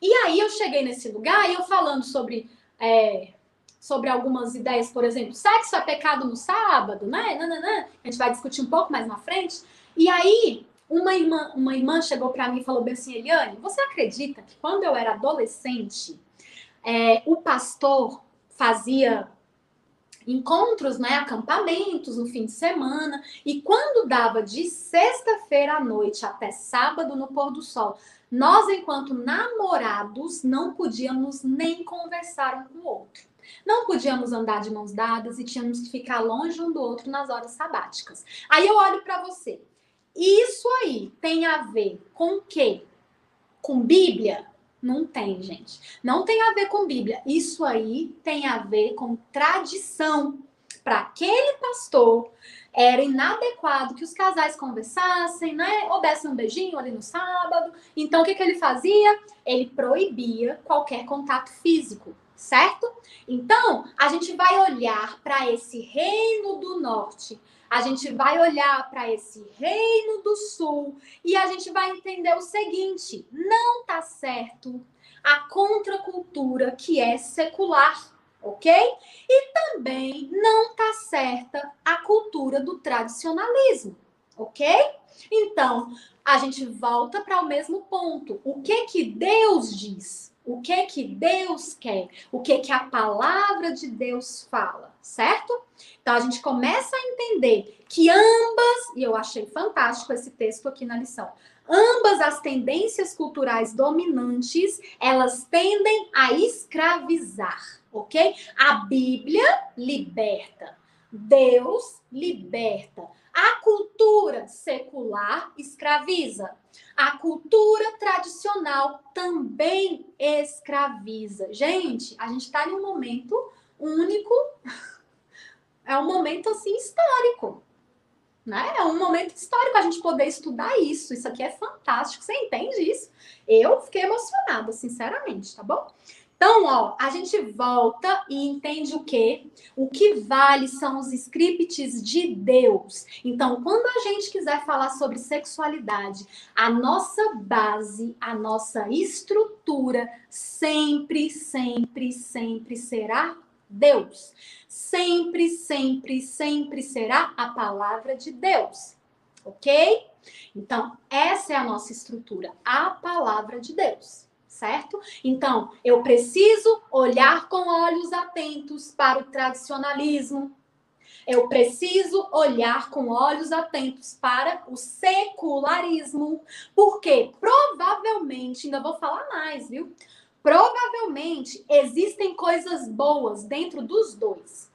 E aí eu cheguei nesse lugar e eu falando sobre é, sobre algumas ideias, por exemplo, sexo é pecado no sábado, né? Nananã. A gente vai discutir um pouco mais na frente. E aí, uma irmã, uma irmã chegou para mim e falou bem assim, Eliane, você acredita que quando eu era adolescente, é, o pastor fazia encontros, né, acampamentos no fim de semana, e quando dava de sexta-feira à noite até sábado no pôr do sol, nós, enquanto namorados, não podíamos nem conversar um com o outro. Não podíamos andar de mãos dadas e tínhamos que ficar longe um do outro nas horas sabáticas. Aí eu olho para você. Isso aí tem a ver com o quê? Com Bíblia? Não tem, gente. Não tem a ver com Bíblia. Isso aí tem a ver com tradição. Para aquele pastor, era inadequado que os casais conversassem, né? Ou dessem um beijinho ali no sábado. Então, o que, que ele fazia? Ele proibia qualquer contato físico, certo? Então, a gente vai olhar para esse reino do norte, a gente vai olhar para esse reino do sul e a gente vai entender o seguinte: não tá certo a contracultura que é secular, ok? E também não tá certa a cultura do tradicionalismo, ok? Então, a gente volta para o mesmo ponto. O que que Deus diz? O que que Deus quer? O que que a palavra de Deus fala, certo? Então a gente começa a entender que ambas, e eu achei fantástico esse texto aqui na lição, ambas as tendências culturais dominantes, elas tendem a escravizar, ok? A Bíblia liberta, Deus liberta. A cultura secular escraviza. A cultura tradicional também escraviza. Gente, a gente está em um momento único, é um momento assim histórico. Né? É um momento histórico a gente poder estudar isso. Isso aqui é fantástico. Você entende isso? Eu fiquei emocionada, sinceramente, tá bom? Então, ó, a gente volta e entende o quê? O que vale são os scripts de Deus. Então, quando a gente quiser falar sobre sexualidade, a nossa base, a nossa estrutura sempre, sempre, sempre será Deus. Sempre, sempre, sempre será a palavra de Deus. OK? Então, essa é a nossa estrutura, a palavra de Deus certo? Então, eu preciso olhar com olhos atentos para o tradicionalismo. Eu preciso olhar com olhos atentos para o secularismo, porque provavelmente, ainda vou falar mais, viu? Provavelmente existem coisas boas dentro dos dois.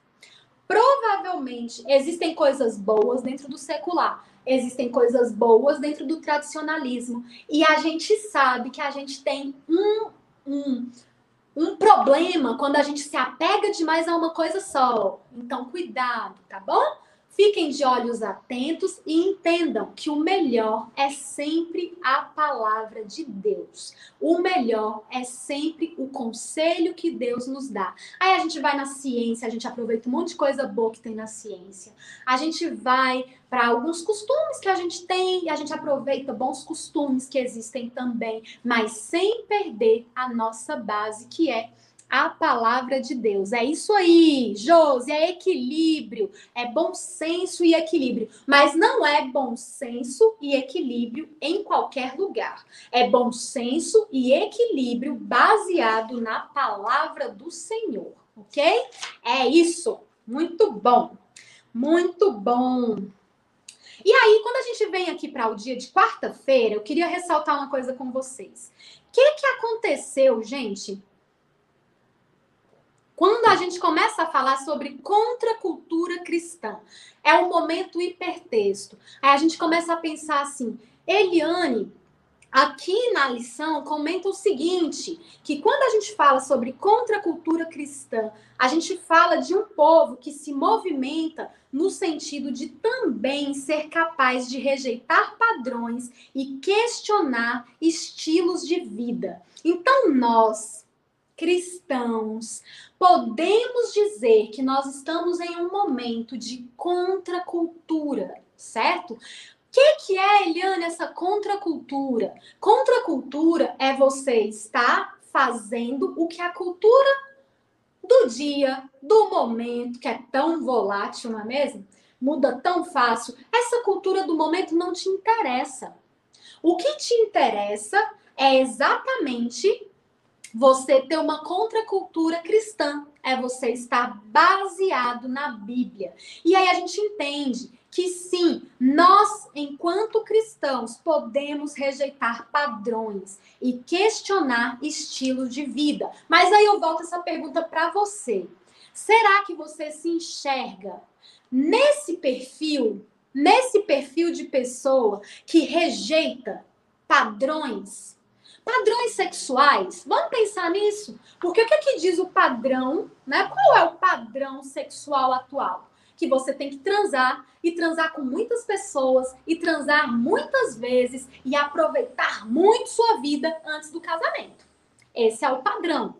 Provavelmente existem coisas boas dentro do secular existem coisas boas dentro do tradicionalismo. E a gente sabe que a gente tem um, um, um problema quando a gente se apega demais a uma coisa só. Então, cuidado, tá bom? Fiquem de olhos atentos e entendam que o melhor é sempre a palavra de Deus. O melhor é sempre o conselho que Deus nos dá. Aí a gente vai na ciência, a gente aproveita um monte de coisa boa que tem na ciência. A gente vai para alguns costumes que a gente tem e a gente aproveita bons costumes que existem também, mas sem perder a nossa base, que é a palavra de Deus. É isso aí, Josi, é equilíbrio, é bom senso e equilíbrio. Mas não é bom senso e equilíbrio em qualquer lugar. É bom senso e equilíbrio baseado na palavra do Senhor, ok? É isso. Muito bom. Muito bom. E aí, quando a gente vem aqui para o dia de quarta-feira, eu queria ressaltar uma coisa com vocês. O que, que aconteceu, gente, quando a gente começa a falar sobre contracultura cristã, é um momento hipertexto. Aí a gente começa a pensar assim, Eliane, aqui na lição comenta o seguinte: que quando a gente fala sobre contracultura cristã, a gente fala de um povo que se movimenta no sentido de também ser capaz de rejeitar padrões e questionar estilos de vida. Então, nós, cristãos, podemos dizer que nós estamos em um momento de contracultura, certo? que, que é, Eliane, essa contracultura? Contracultura é você estar fazendo o que a cultura do dia, do momento, que é tão volátil, não é mesmo? Muda tão fácil. Essa cultura do momento não te interessa. O que te interessa é exatamente você ter uma contracultura cristã. É você estar baseado na Bíblia. E aí a gente entende que sim, nós, enquanto cristãos, podemos rejeitar padrões e questionar estilos de vida. Mas aí eu volto essa pergunta para você. Será que você se enxerga nesse perfil, nesse perfil de pessoa que rejeita padrões? Padrões sexuais, vamos pensar nisso? Porque o que, é que diz o padrão, né? Qual é o padrão sexual atual? que você tem que transar e transar com muitas pessoas e transar muitas vezes e aproveitar muito sua vida antes do casamento. Esse é o padrão.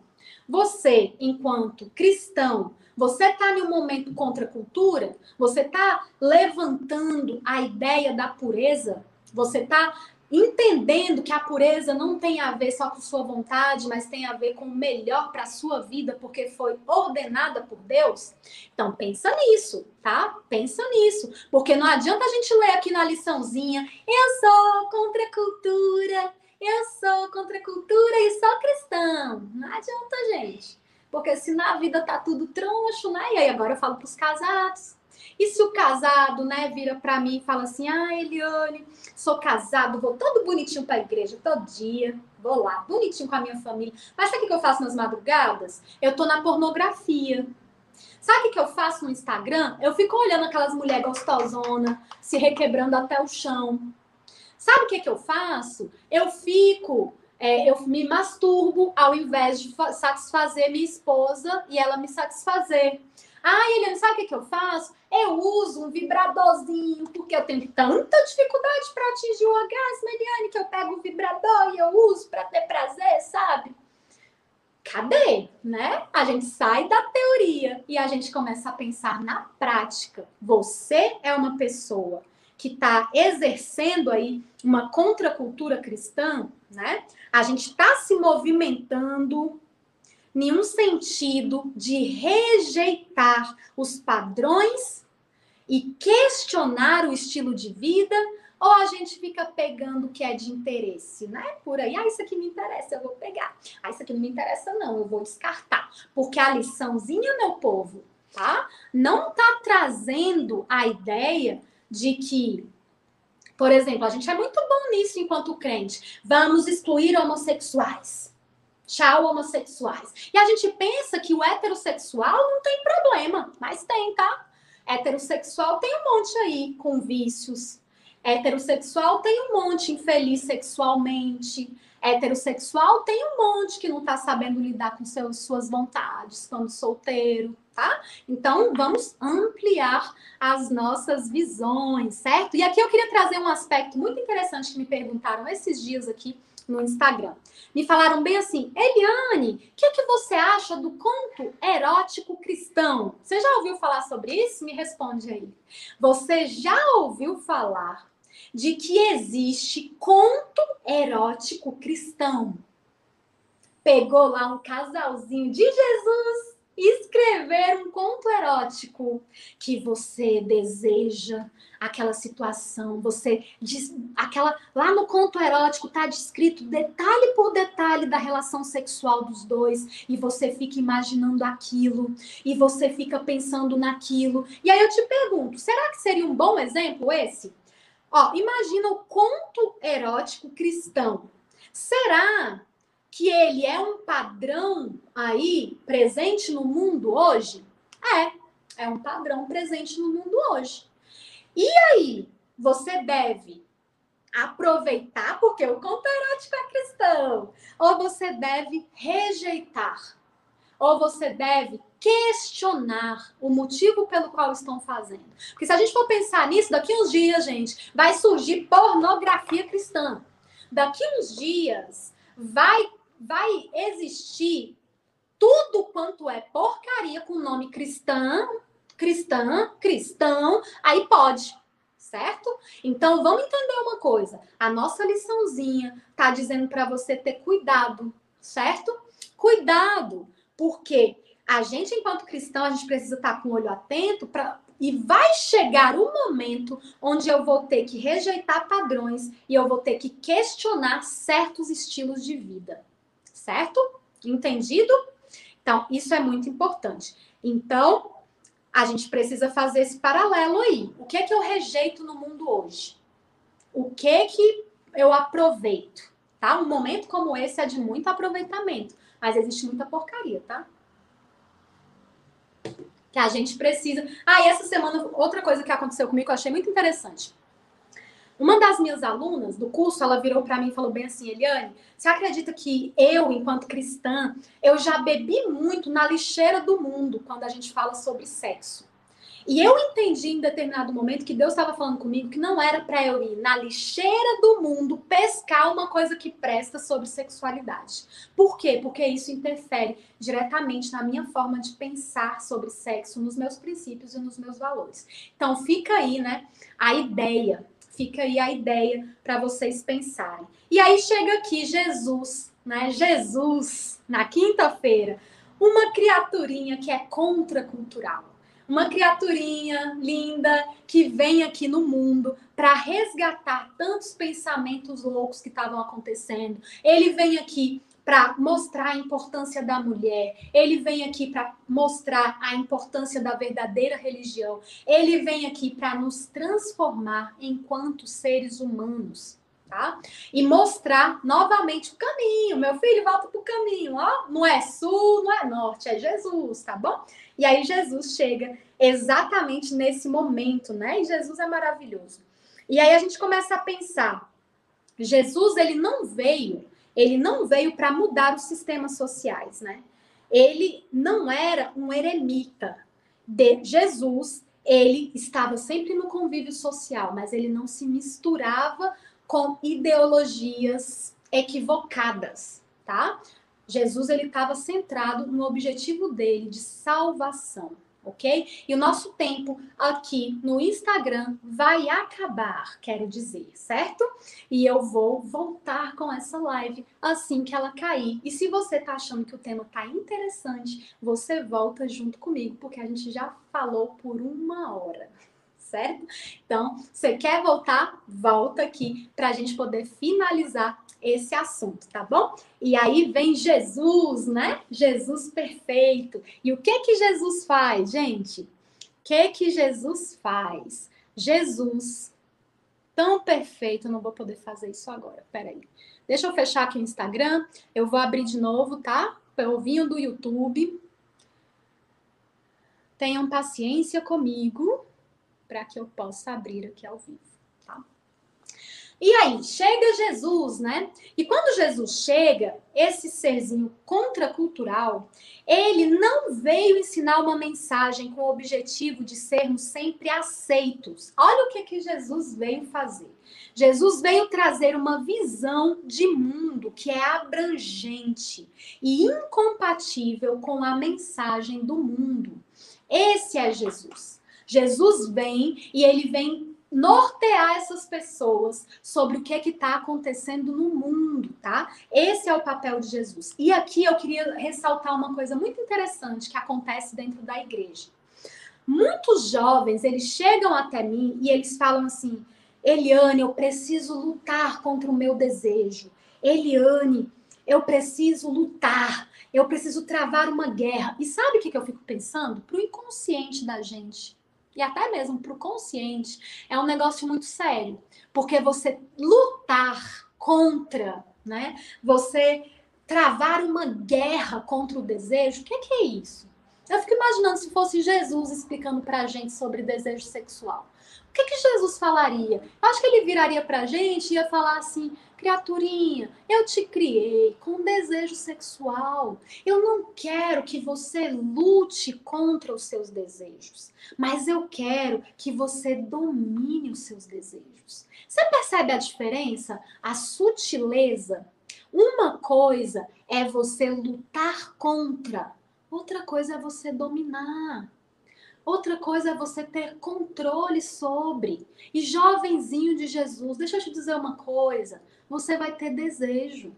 Você, enquanto cristão, você está em um momento contra a cultura? Você está levantando a ideia da pureza? Você está entendendo que a pureza não tem a ver só com sua vontade, mas tem a ver com o melhor para a sua vida, porque foi ordenada por Deus. Então pensa nisso, tá? Pensa nisso, porque não adianta a gente ler aqui na liçãozinha, eu sou contra a cultura, eu sou contra a cultura e sou cristão. Não adianta, gente. Porque se na vida tá tudo troncho, né? E aí agora eu falo para os casados. E se o casado, né, vira para mim e fala assim: "Ah, Eliane, sou casado, vou todo bonitinho para a igreja todo dia, vou lá, bonitinho com a minha família. Mas sabe o que eu faço nas madrugadas? Eu tô na pornografia. Sabe o que eu faço no Instagram? Eu fico olhando aquelas mulheres gostosona, se requebrando até o chão. Sabe o que, que eu faço? Eu fico é, eu me masturbo ao invés de satisfazer minha esposa e ela me satisfazer. Ah, Eliane, sabe o que, eu faço? Eu uso um vibradorzinho, porque eu tenho tanta dificuldade para atingir o orgasmo, Eliane, que eu pego o vibrador e eu uso para ter prazer, sabe? Cadê, né? A gente sai da teoria e a gente começa a pensar na prática. Você é uma pessoa que está exercendo aí uma contracultura cristã, né? A gente está se movimentando nenhum sentido de rejeitar os padrões e questionar o estilo de vida, ou a gente fica pegando o que é de interesse, né? Por aí, ah, isso aqui me interessa, eu vou pegar. Ah, isso aqui não me interessa, não, eu vou descartar. Porque a liçãozinha, meu povo, tá? Não tá trazendo a ideia de que por exemplo, a gente é muito bom nisso enquanto crente. Vamos excluir homossexuais. Tchau, homossexuais. E a gente pensa que o heterossexual não tem problema, mas tem, tá? Heterossexual tem um monte aí com vícios. Heterossexual tem um monte infeliz sexualmente. Heterossexual tem um monte que não tá sabendo lidar com seus, suas vontades quando solteiro, tá? Então, vamos ampliar as nossas visões, certo? E aqui eu queria trazer um aspecto muito interessante que me perguntaram esses dias aqui no Instagram. Me falaram bem assim, Eliane, o que, que você acha do conto erótico cristão? Você já ouviu falar sobre isso? Me responde aí. Você já ouviu falar de que existe conto erótico cristão? Pegou lá um casalzinho de Jesus escrever um conto erótico que você deseja, aquela situação, você diz, aquela lá no conto erótico tá descrito detalhe por detalhe da relação sexual dos dois e você fica imaginando aquilo e você fica pensando naquilo. E aí eu te pergunto, será que seria um bom exemplo esse? Ó, imagina o conto erótico cristão. Será que ele é um padrão aí presente no mundo hoje? É, é um padrão presente no mundo hoje. E aí, você deve aproveitar porque o conto erótico é cristão, ou você deve rejeitar, ou você deve questionar o motivo pelo qual estão fazendo. Porque se a gente for pensar nisso, daqui uns dias, gente, vai surgir pornografia cristã. Daqui uns dias vai vai existir tudo quanto é porcaria com nome cristã, cristã, cristão, aí pode certo? Então vamos entender uma coisa. A nossa liçãozinha tá dizendo para você ter cuidado, certo? Cuidado, porque a gente enquanto cristão a gente precisa estar tá com o olho atento para e vai chegar o momento onde eu vou ter que rejeitar padrões e eu vou ter que questionar certos estilos de vida. Certo? Entendido? Então, isso é muito importante. Então, a gente precisa fazer esse paralelo aí. O que é que eu rejeito no mundo hoje? O que é que eu aproveito? Tá? Um momento como esse é de muito aproveitamento, mas existe muita porcaria, tá? Que a gente precisa. Ah, e essa semana, outra coisa que aconteceu comigo eu achei muito interessante. Uma das minhas alunas do curso, ela virou para mim e falou bem assim, Eliane, você acredita que eu, enquanto cristã, eu já bebi muito na lixeira do mundo quando a gente fala sobre sexo? E eu entendi em determinado momento que Deus estava falando comigo que não era para eu ir na lixeira do mundo pescar uma coisa que presta sobre sexualidade. Por quê? Porque isso interfere diretamente na minha forma de pensar sobre sexo, nos meus princípios e nos meus valores. Então fica aí, né, a ideia Fica aí a ideia para vocês pensarem. E aí chega aqui Jesus, né? Jesus, na quinta-feira, uma criaturinha que é contracultural. Uma criaturinha linda que vem aqui no mundo para resgatar tantos pensamentos loucos que estavam acontecendo. Ele vem aqui para mostrar a importância da mulher, ele vem aqui para mostrar a importância da verdadeira religião, ele vem aqui para nos transformar enquanto seres humanos. Tá? E mostrar novamente o caminho. Meu filho, volta para o caminho, ó. Não é sul, não é norte, é Jesus, tá bom? E aí Jesus chega exatamente nesse momento, né? E Jesus é maravilhoso. E aí a gente começa a pensar, Jesus ele não veio ele não veio para mudar os sistemas sociais, né? Ele não era um eremita. De Jesus, ele estava sempre no convívio social, mas ele não se misturava com ideologias equivocadas, tá? Jesus ele estava centrado no objetivo dele de salvação ok? E o nosso tempo aqui no Instagram vai acabar, quero dizer, certo? E eu vou voltar com essa live assim que ela cair. E se você tá achando que o tema tá interessante, você volta junto comigo, porque a gente já falou por uma hora certo? Então, você quer voltar? Volta aqui para a gente poder finalizar esse assunto, tá bom? E aí vem Jesus, né? Jesus perfeito. E o que que Jesus faz, gente? O que que Jesus faz? Jesus tão perfeito, não vou poder fazer isso agora. Peraí. Deixa eu fechar aqui o Instagram. Eu vou abrir de novo, tá? Povinho do YouTube. Tenham paciência comigo para que eu possa abrir aqui ao vivo? E aí, chega Jesus, né? E quando Jesus chega, esse serzinho contracultural, ele não veio ensinar uma mensagem com o objetivo de sermos sempre aceitos. Olha o que, que Jesus veio fazer. Jesus veio trazer uma visão de mundo que é abrangente e incompatível com a mensagem do mundo. Esse é Jesus. Jesus vem e ele vem nortear essas pessoas sobre o que é que está acontecendo no mundo, tá? Esse é o papel de Jesus. E aqui eu queria ressaltar uma coisa muito interessante que acontece dentro da igreja. Muitos jovens, eles chegam até mim e eles falam assim: Eliane, eu preciso lutar contra o meu desejo. Eliane, eu preciso lutar. Eu preciso travar uma guerra. E sabe o que eu fico pensando? Para o inconsciente da gente e até mesmo para o consciente, é um negócio muito sério. Porque você lutar contra, né? Você travar uma guerra contra o desejo, o que, que é isso? Eu fico imaginando se fosse Jesus explicando pra gente sobre desejo sexual. O que, que Jesus falaria? Eu acho que ele viraria pra gente e ia falar assim: criaturinha, eu te criei com desejo sexual. Eu não quero que você lute contra os seus desejos, mas eu quero que você domine os seus desejos. Você percebe a diferença? A sutileza? Uma coisa é você lutar contra, outra coisa é você dominar. Outra coisa é você ter controle sobre. E jovenzinho de Jesus, deixa eu te dizer uma coisa: você vai ter desejo.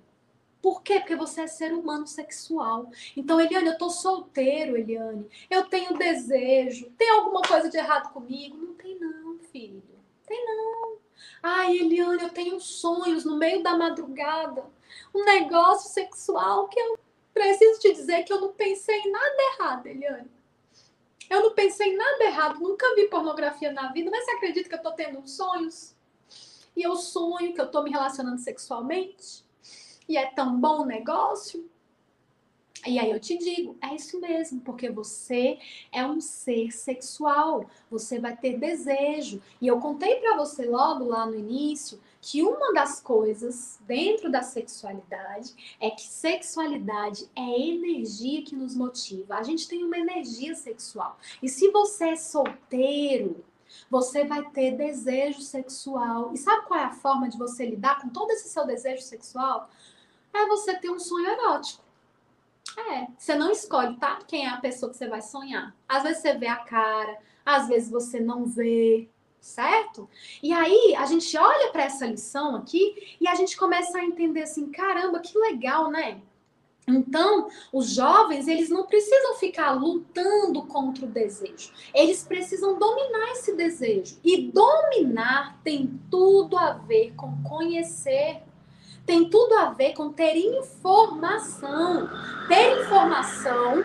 Por quê? Porque você é ser humano sexual. Então, Eliane, eu tô solteiro, Eliane. Eu tenho desejo. Tem alguma coisa de errado comigo? Não tem, não, filho. Tem não. Ai, Eliane, eu tenho sonhos no meio da madrugada. Um negócio sexual que eu preciso te dizer que eu não pensei em nada errado, Eliane. Eu não pensei em nada errado, nunca vi pornografia na vida, mas você acredita que eu tô tendo sonhos? E eu sonho que eu tô me relacionando sexualmente? E é tão bom o negócio? E aí eu te digo, é isso mesmo, porque você é um ser sexual, você vai ter desejo. E eu contei para você logo lá no início que uma das coisas dentro da sexualidade é que sexualidade é energia que nos motiva. A gente tem uma energia sexual. E se você é solteiro, você vai ter desejo sexual. E sabe qual é a forma de você lidar com todo esse seu desejo sexual? É você ter um sonho erótico. É, você não escolhe, tá? Quem é a pessoa que você vai sonhar. Às vezes você vê a cara, às vezes você não vê certo? E aí a gente olha para essa lição aqui e a gente começa a entender assim, caramba, que legal, né? Então, os jovens, eles não precisam ficar lutando contra o desejo. Eles precisam dominar esse desejo. E dominar tem tudo a ver com conhecer. Tem tudo a ver com ter informação. Ter informação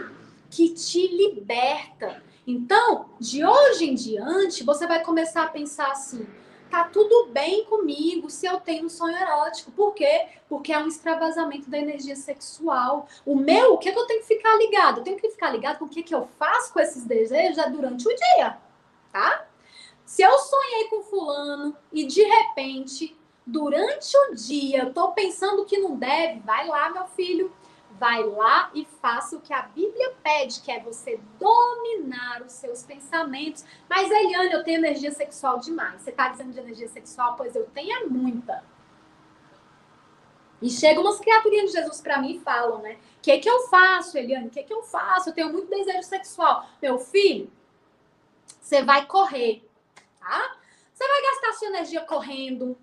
que te liberta, então, de hoje em diante, você vai começar a pensar assim: tá tudo bem comigo se eu tenho um sonho erótico. Por quê? Porque é um extravasamento da energia sexual. O meu, o que, é que eu tenho que ficar ligado? Eu tenho que ficar ligado com o que, que eu faço com esses desejos é durante o dia, tá? Se eu sonhei com fulano e de repente, durante o dia, eu tô pensando que não deve, vai lá, meu filho, vai lá e faça o que a Bíblia pede, que é você dominar os seus pensamentos. Mas, Eliane, eu tenho energia sexual demais. Você está dizendo de energia sexual? Pois eu tenho é muita. E chegam umas criaturinhas de Jesus para mim e falam, né? O que, que eu faço, Eliane? O que, que eu faço? Eu tenho muito desejo sexual. Meu filho, você vai correr, tá? Você vai gastar sua energia correndo,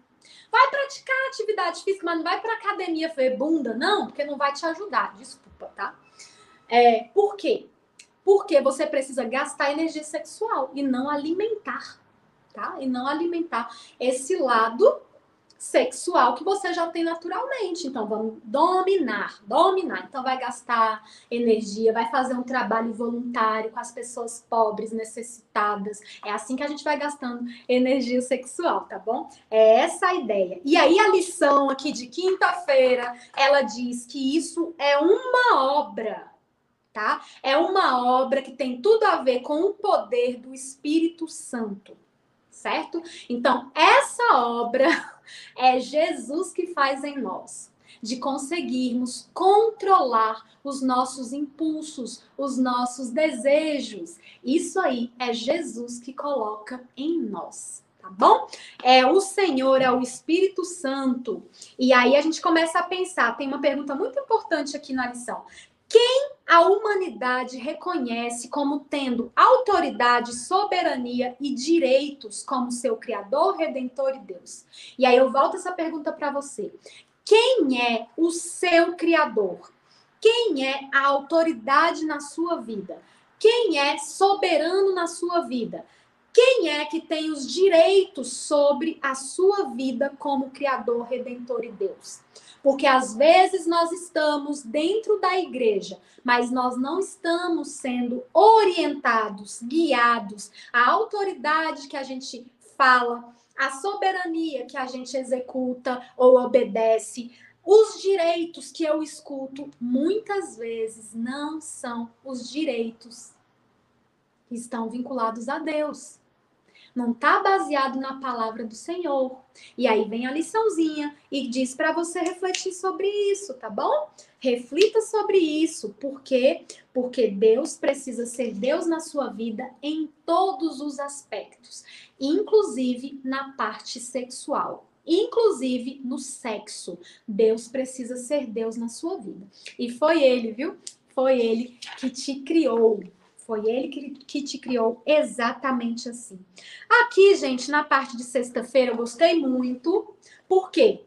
Vai praticar atividade física, mas não vai para academia ver bunda, não, porque não vai te ajudar. Desculpa, tá? É, por quê? Porque você precisa gastar energia sexual e não alimentar, tá? E não alimentar esse lado sexual que você já tem naturalmente. Então, vamos dominar, dominar. Então, vai gastar energia, vai fazer um trabalho voluntário com as pessoas pobres, necessitadas. É assim que a gente vai gastando energia sexual, tá bom? É essa a ideia. E aí, a lição aqui de quinta-feira, ela diz que isso é uma obra. Tá? É uma obra que tem tudo a ver com o poder do Espírito Santo certo? Então, essa obra é Jesus que faz em nós, de conseguirmos controlar os nossos impulsos, os nossos desejos. Isso aí é Jesus que coloca em nós. Tá bom? É o Senhor, é o Espírito Santo. E aí a gente começa a pensar. Tem uma pergunta muito importante aqui na lição. Quem a humanidade reconhece como tendo autoridade, soberania e direitos como seu Criador, Redentor e Deus? E aí eu volto essa pergunta para você. Quem é o seu Criador? Quem é a autoridade na sua vida? Quem é soberano na sua vida? Quem é que tem os direitos sobre a sua vida como Criador, Redentor e Deus? Porque às vezes nós estamos dentro da igreja, mas nós não estamos sendo orientados, guiados. A autoridade que a gente fala, a soberania que a gente executa ou obedece, os direitos que eu escuto muitas vezes não são os direitos estão vinculados a Deus. Não está baseado na palavra do Senhor. E aí vem a liçãozinha e diz para você refletir sobre isso, tá bom? Reflita sobre isso. Por quê? Porque Deus precisa ser Deus na sua vida em todos os aspectos, inclusive na parte sexual inclusive no sexo. Deus precisa ser Deus na sua vida. E foi ele, viu? Foi ele que te criou. Foi ele que, que te criou exatamente assim. Aqui, gente, na parte de sexta-feira, eu gostei muito. Por quê?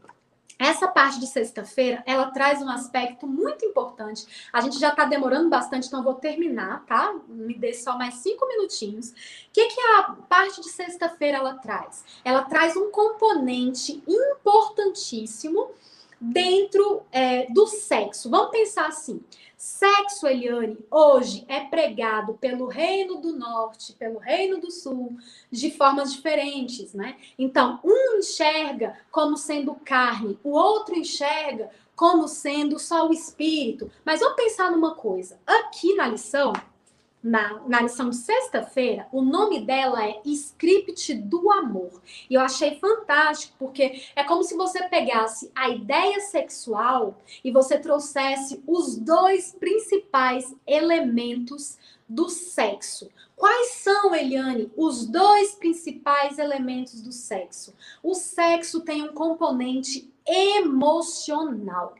Essa parte de sexta-feira, ela traz um aspecto muito importante. A gente já está demorando bastante, então eu vou terminar, tá? Me dê só mais cinco minutinhos. O que, que a parte de sexta-feira ela traz? Ela traz um componente importantíssimo dentro é, do sexo. Vamos pensar assim: sexo, Eliane, hoje é pregado pelo Reino do Norte, pelo Reino do Sul, de formas diferentes, né? Então, um enxerga como sendo carne, o outro enxerga como sendo só o espírito. Mas vamos pensar numa coisa: aqui na lição na, na lição de sexta-feira, o nome dela é Script do Amor. E eu achei fantástico, porque é como se você pegasse a ideia sexual e você trouxesse os dois principais elementos do sexo. Quais são, Eliane, os dois principais elementos do sexo? O sexo tem um componente emocional.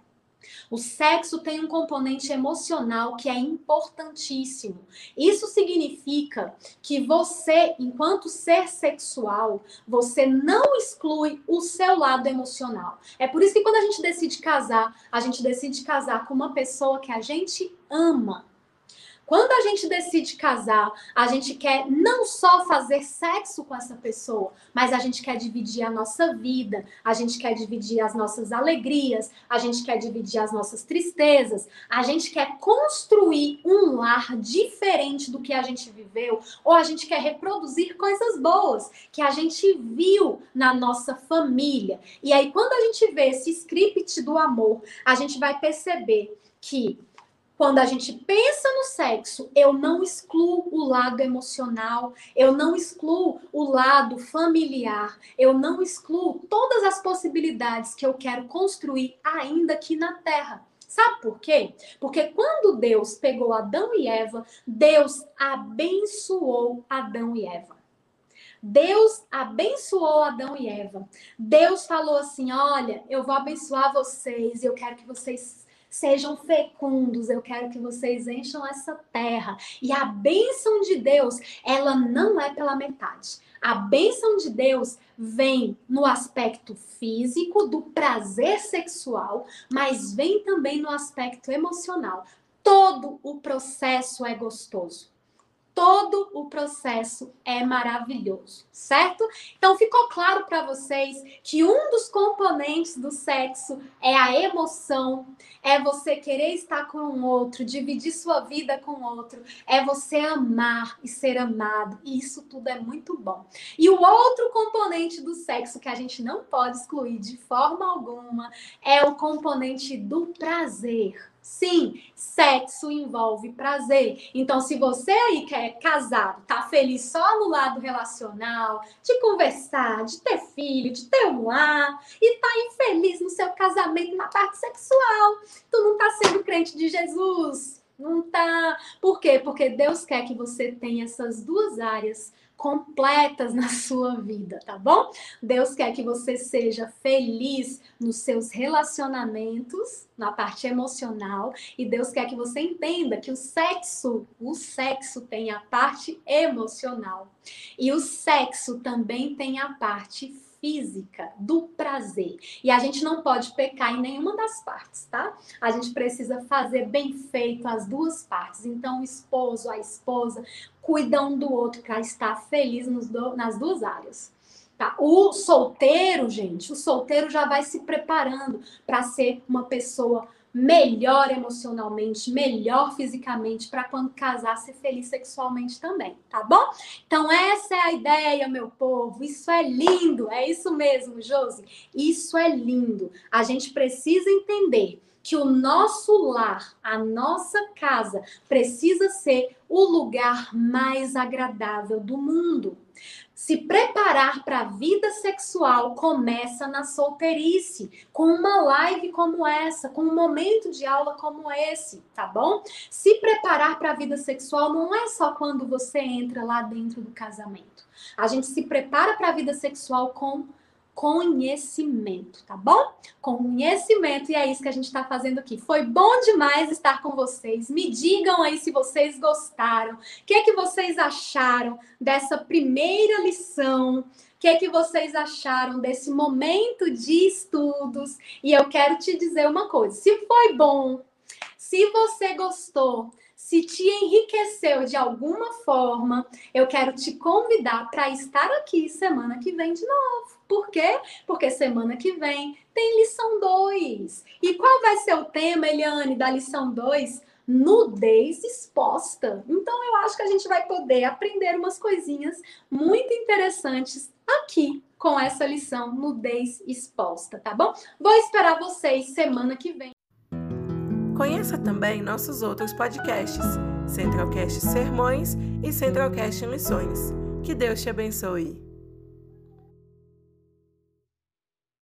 O sexo tem um componente emocional que é importantíssimo. Isso significa que você, enquanto ser sexual, você não exclui o seu lado emocional. É por isso que quando a gente decide casar, a gente decide casar com uma pessoa que a gente ama. Quando a gente decide casar, a gente quer não só fazer sexo com essa pessoa, mas a gente quer dividir a nossa vida, a gente quer dividir as nossas alegrias, a gente quer dividir as nossas tristezas, a gente quer construir um lar diferente do que a gente viveu, ou a gente quer reproduzir coisas boas que a gente viu na nossa família. E aí, quando a gente vê esse script do amor, a gente vai perceber que quando a gente pensa no sexo, eu não excluo o lado emocional, eu não excluo o lado familiar, eu não excluo todas as possibilidades que eu quero construir ainda aqui na Terra. Sabe por quê? Porque quando Deus pegou Adão e Eva, Deus abençoou Adão e Eva. Deus abençoou Adão e Eva. Deus falou assim: Olha, eu vou abençoar vocês, eu quero que vocês sejam fecundos, eu quero que vocês encham essa terra. E a bênção de Deus, ela não é pela metade. A bênção de Deus vem no aspecto físico, do prazer sexual, mas vem também no aspecto emocional. Todo o processo é gostoso todo o processo é maravilhoso, certo? Então ficou claro para vocês que um dos componentes do sexo é a emoção, é você querer estar com o outro, dividir sua vida com o outro, é você amar e ser amado. E isso tudo é muito bom. E o outro componente do sexo que a gente não pode excluir de forma alguma é o componente do prazer. Sim, sexo envolve prazer. Então, se você aí que é casado, tá feliz só no lado relacional, de conversar, de ter filho, de ter um lar, e tá infeliz no seu casamento na parte sexual, tu não tá sendo crente de Jesus. Não tá. Por quê? Porque Deus quer que você tenha essas duas áreas completas na sua vida, tá bom? Deus quer que você seja feliz nos seus relacionamentos, na parte emocional, e Deus quer que você entenda que o sexo, o sexo tem a parte emocional. E o sexo também tem a parte física do prazer. E a gente não pode pecar em nenhuma das partes, tá? A gente precisa fazer bem feito as duas partes. Então, o esposo, a esposa, cuidam um do outro para estar feliz do, nas duas áreas. Tá? O solteiro, gente, o solteiro já vai se preparando para ser uma pessoa melhor emocionalmente, melhor fisicamente, para quando casar ser feliz sexualmente também, tá bom? Então, essa é a ideia, meu povo. Isso é lindo, é isso mesmo, Josi. Isso é lindo. A gente precisa entender que o nosso lar, a nossa casa, precisa ser o lugar mais agradável do mundo. Se preparar para a vida sexual começa na solteirice, com uma live como essa, com um momento de aula como esse, tá bom? Se preparar para a vida sexual não é só quando você entra lá dentro do casamento. A gente se prepara para a vida sexual com conhecimento, tá bom? Conhecimento, e é isso que a gente está fazendo aqui. Foi bom demais estar com vocês. Me digam aí se vocês gostaram. O que é que vocês acharam dessa primeira lição? O que é que vocês acharam desse momento de estudos? E eu quero te dizer uma coisa: se foi bom, se você gostou, se te enriqueceu de alguma forma, eu quero te convidar para estar aqui semana que vem de novo. Por quê? Porque semana que vem tem lição 2. E qual vai ser o tema, Eliane, da lição 2? Nudez exposta. Então eu acho que a gente vai poder aprender umas coisinhas muito interessantes aqui com essa lição nudez exposta, tá bom? Vou esperar vocês semana que vem. Conheça também nossos outros podcasts, Centralcast Sermões e Centralcast Missões. Que Deus te abençoe.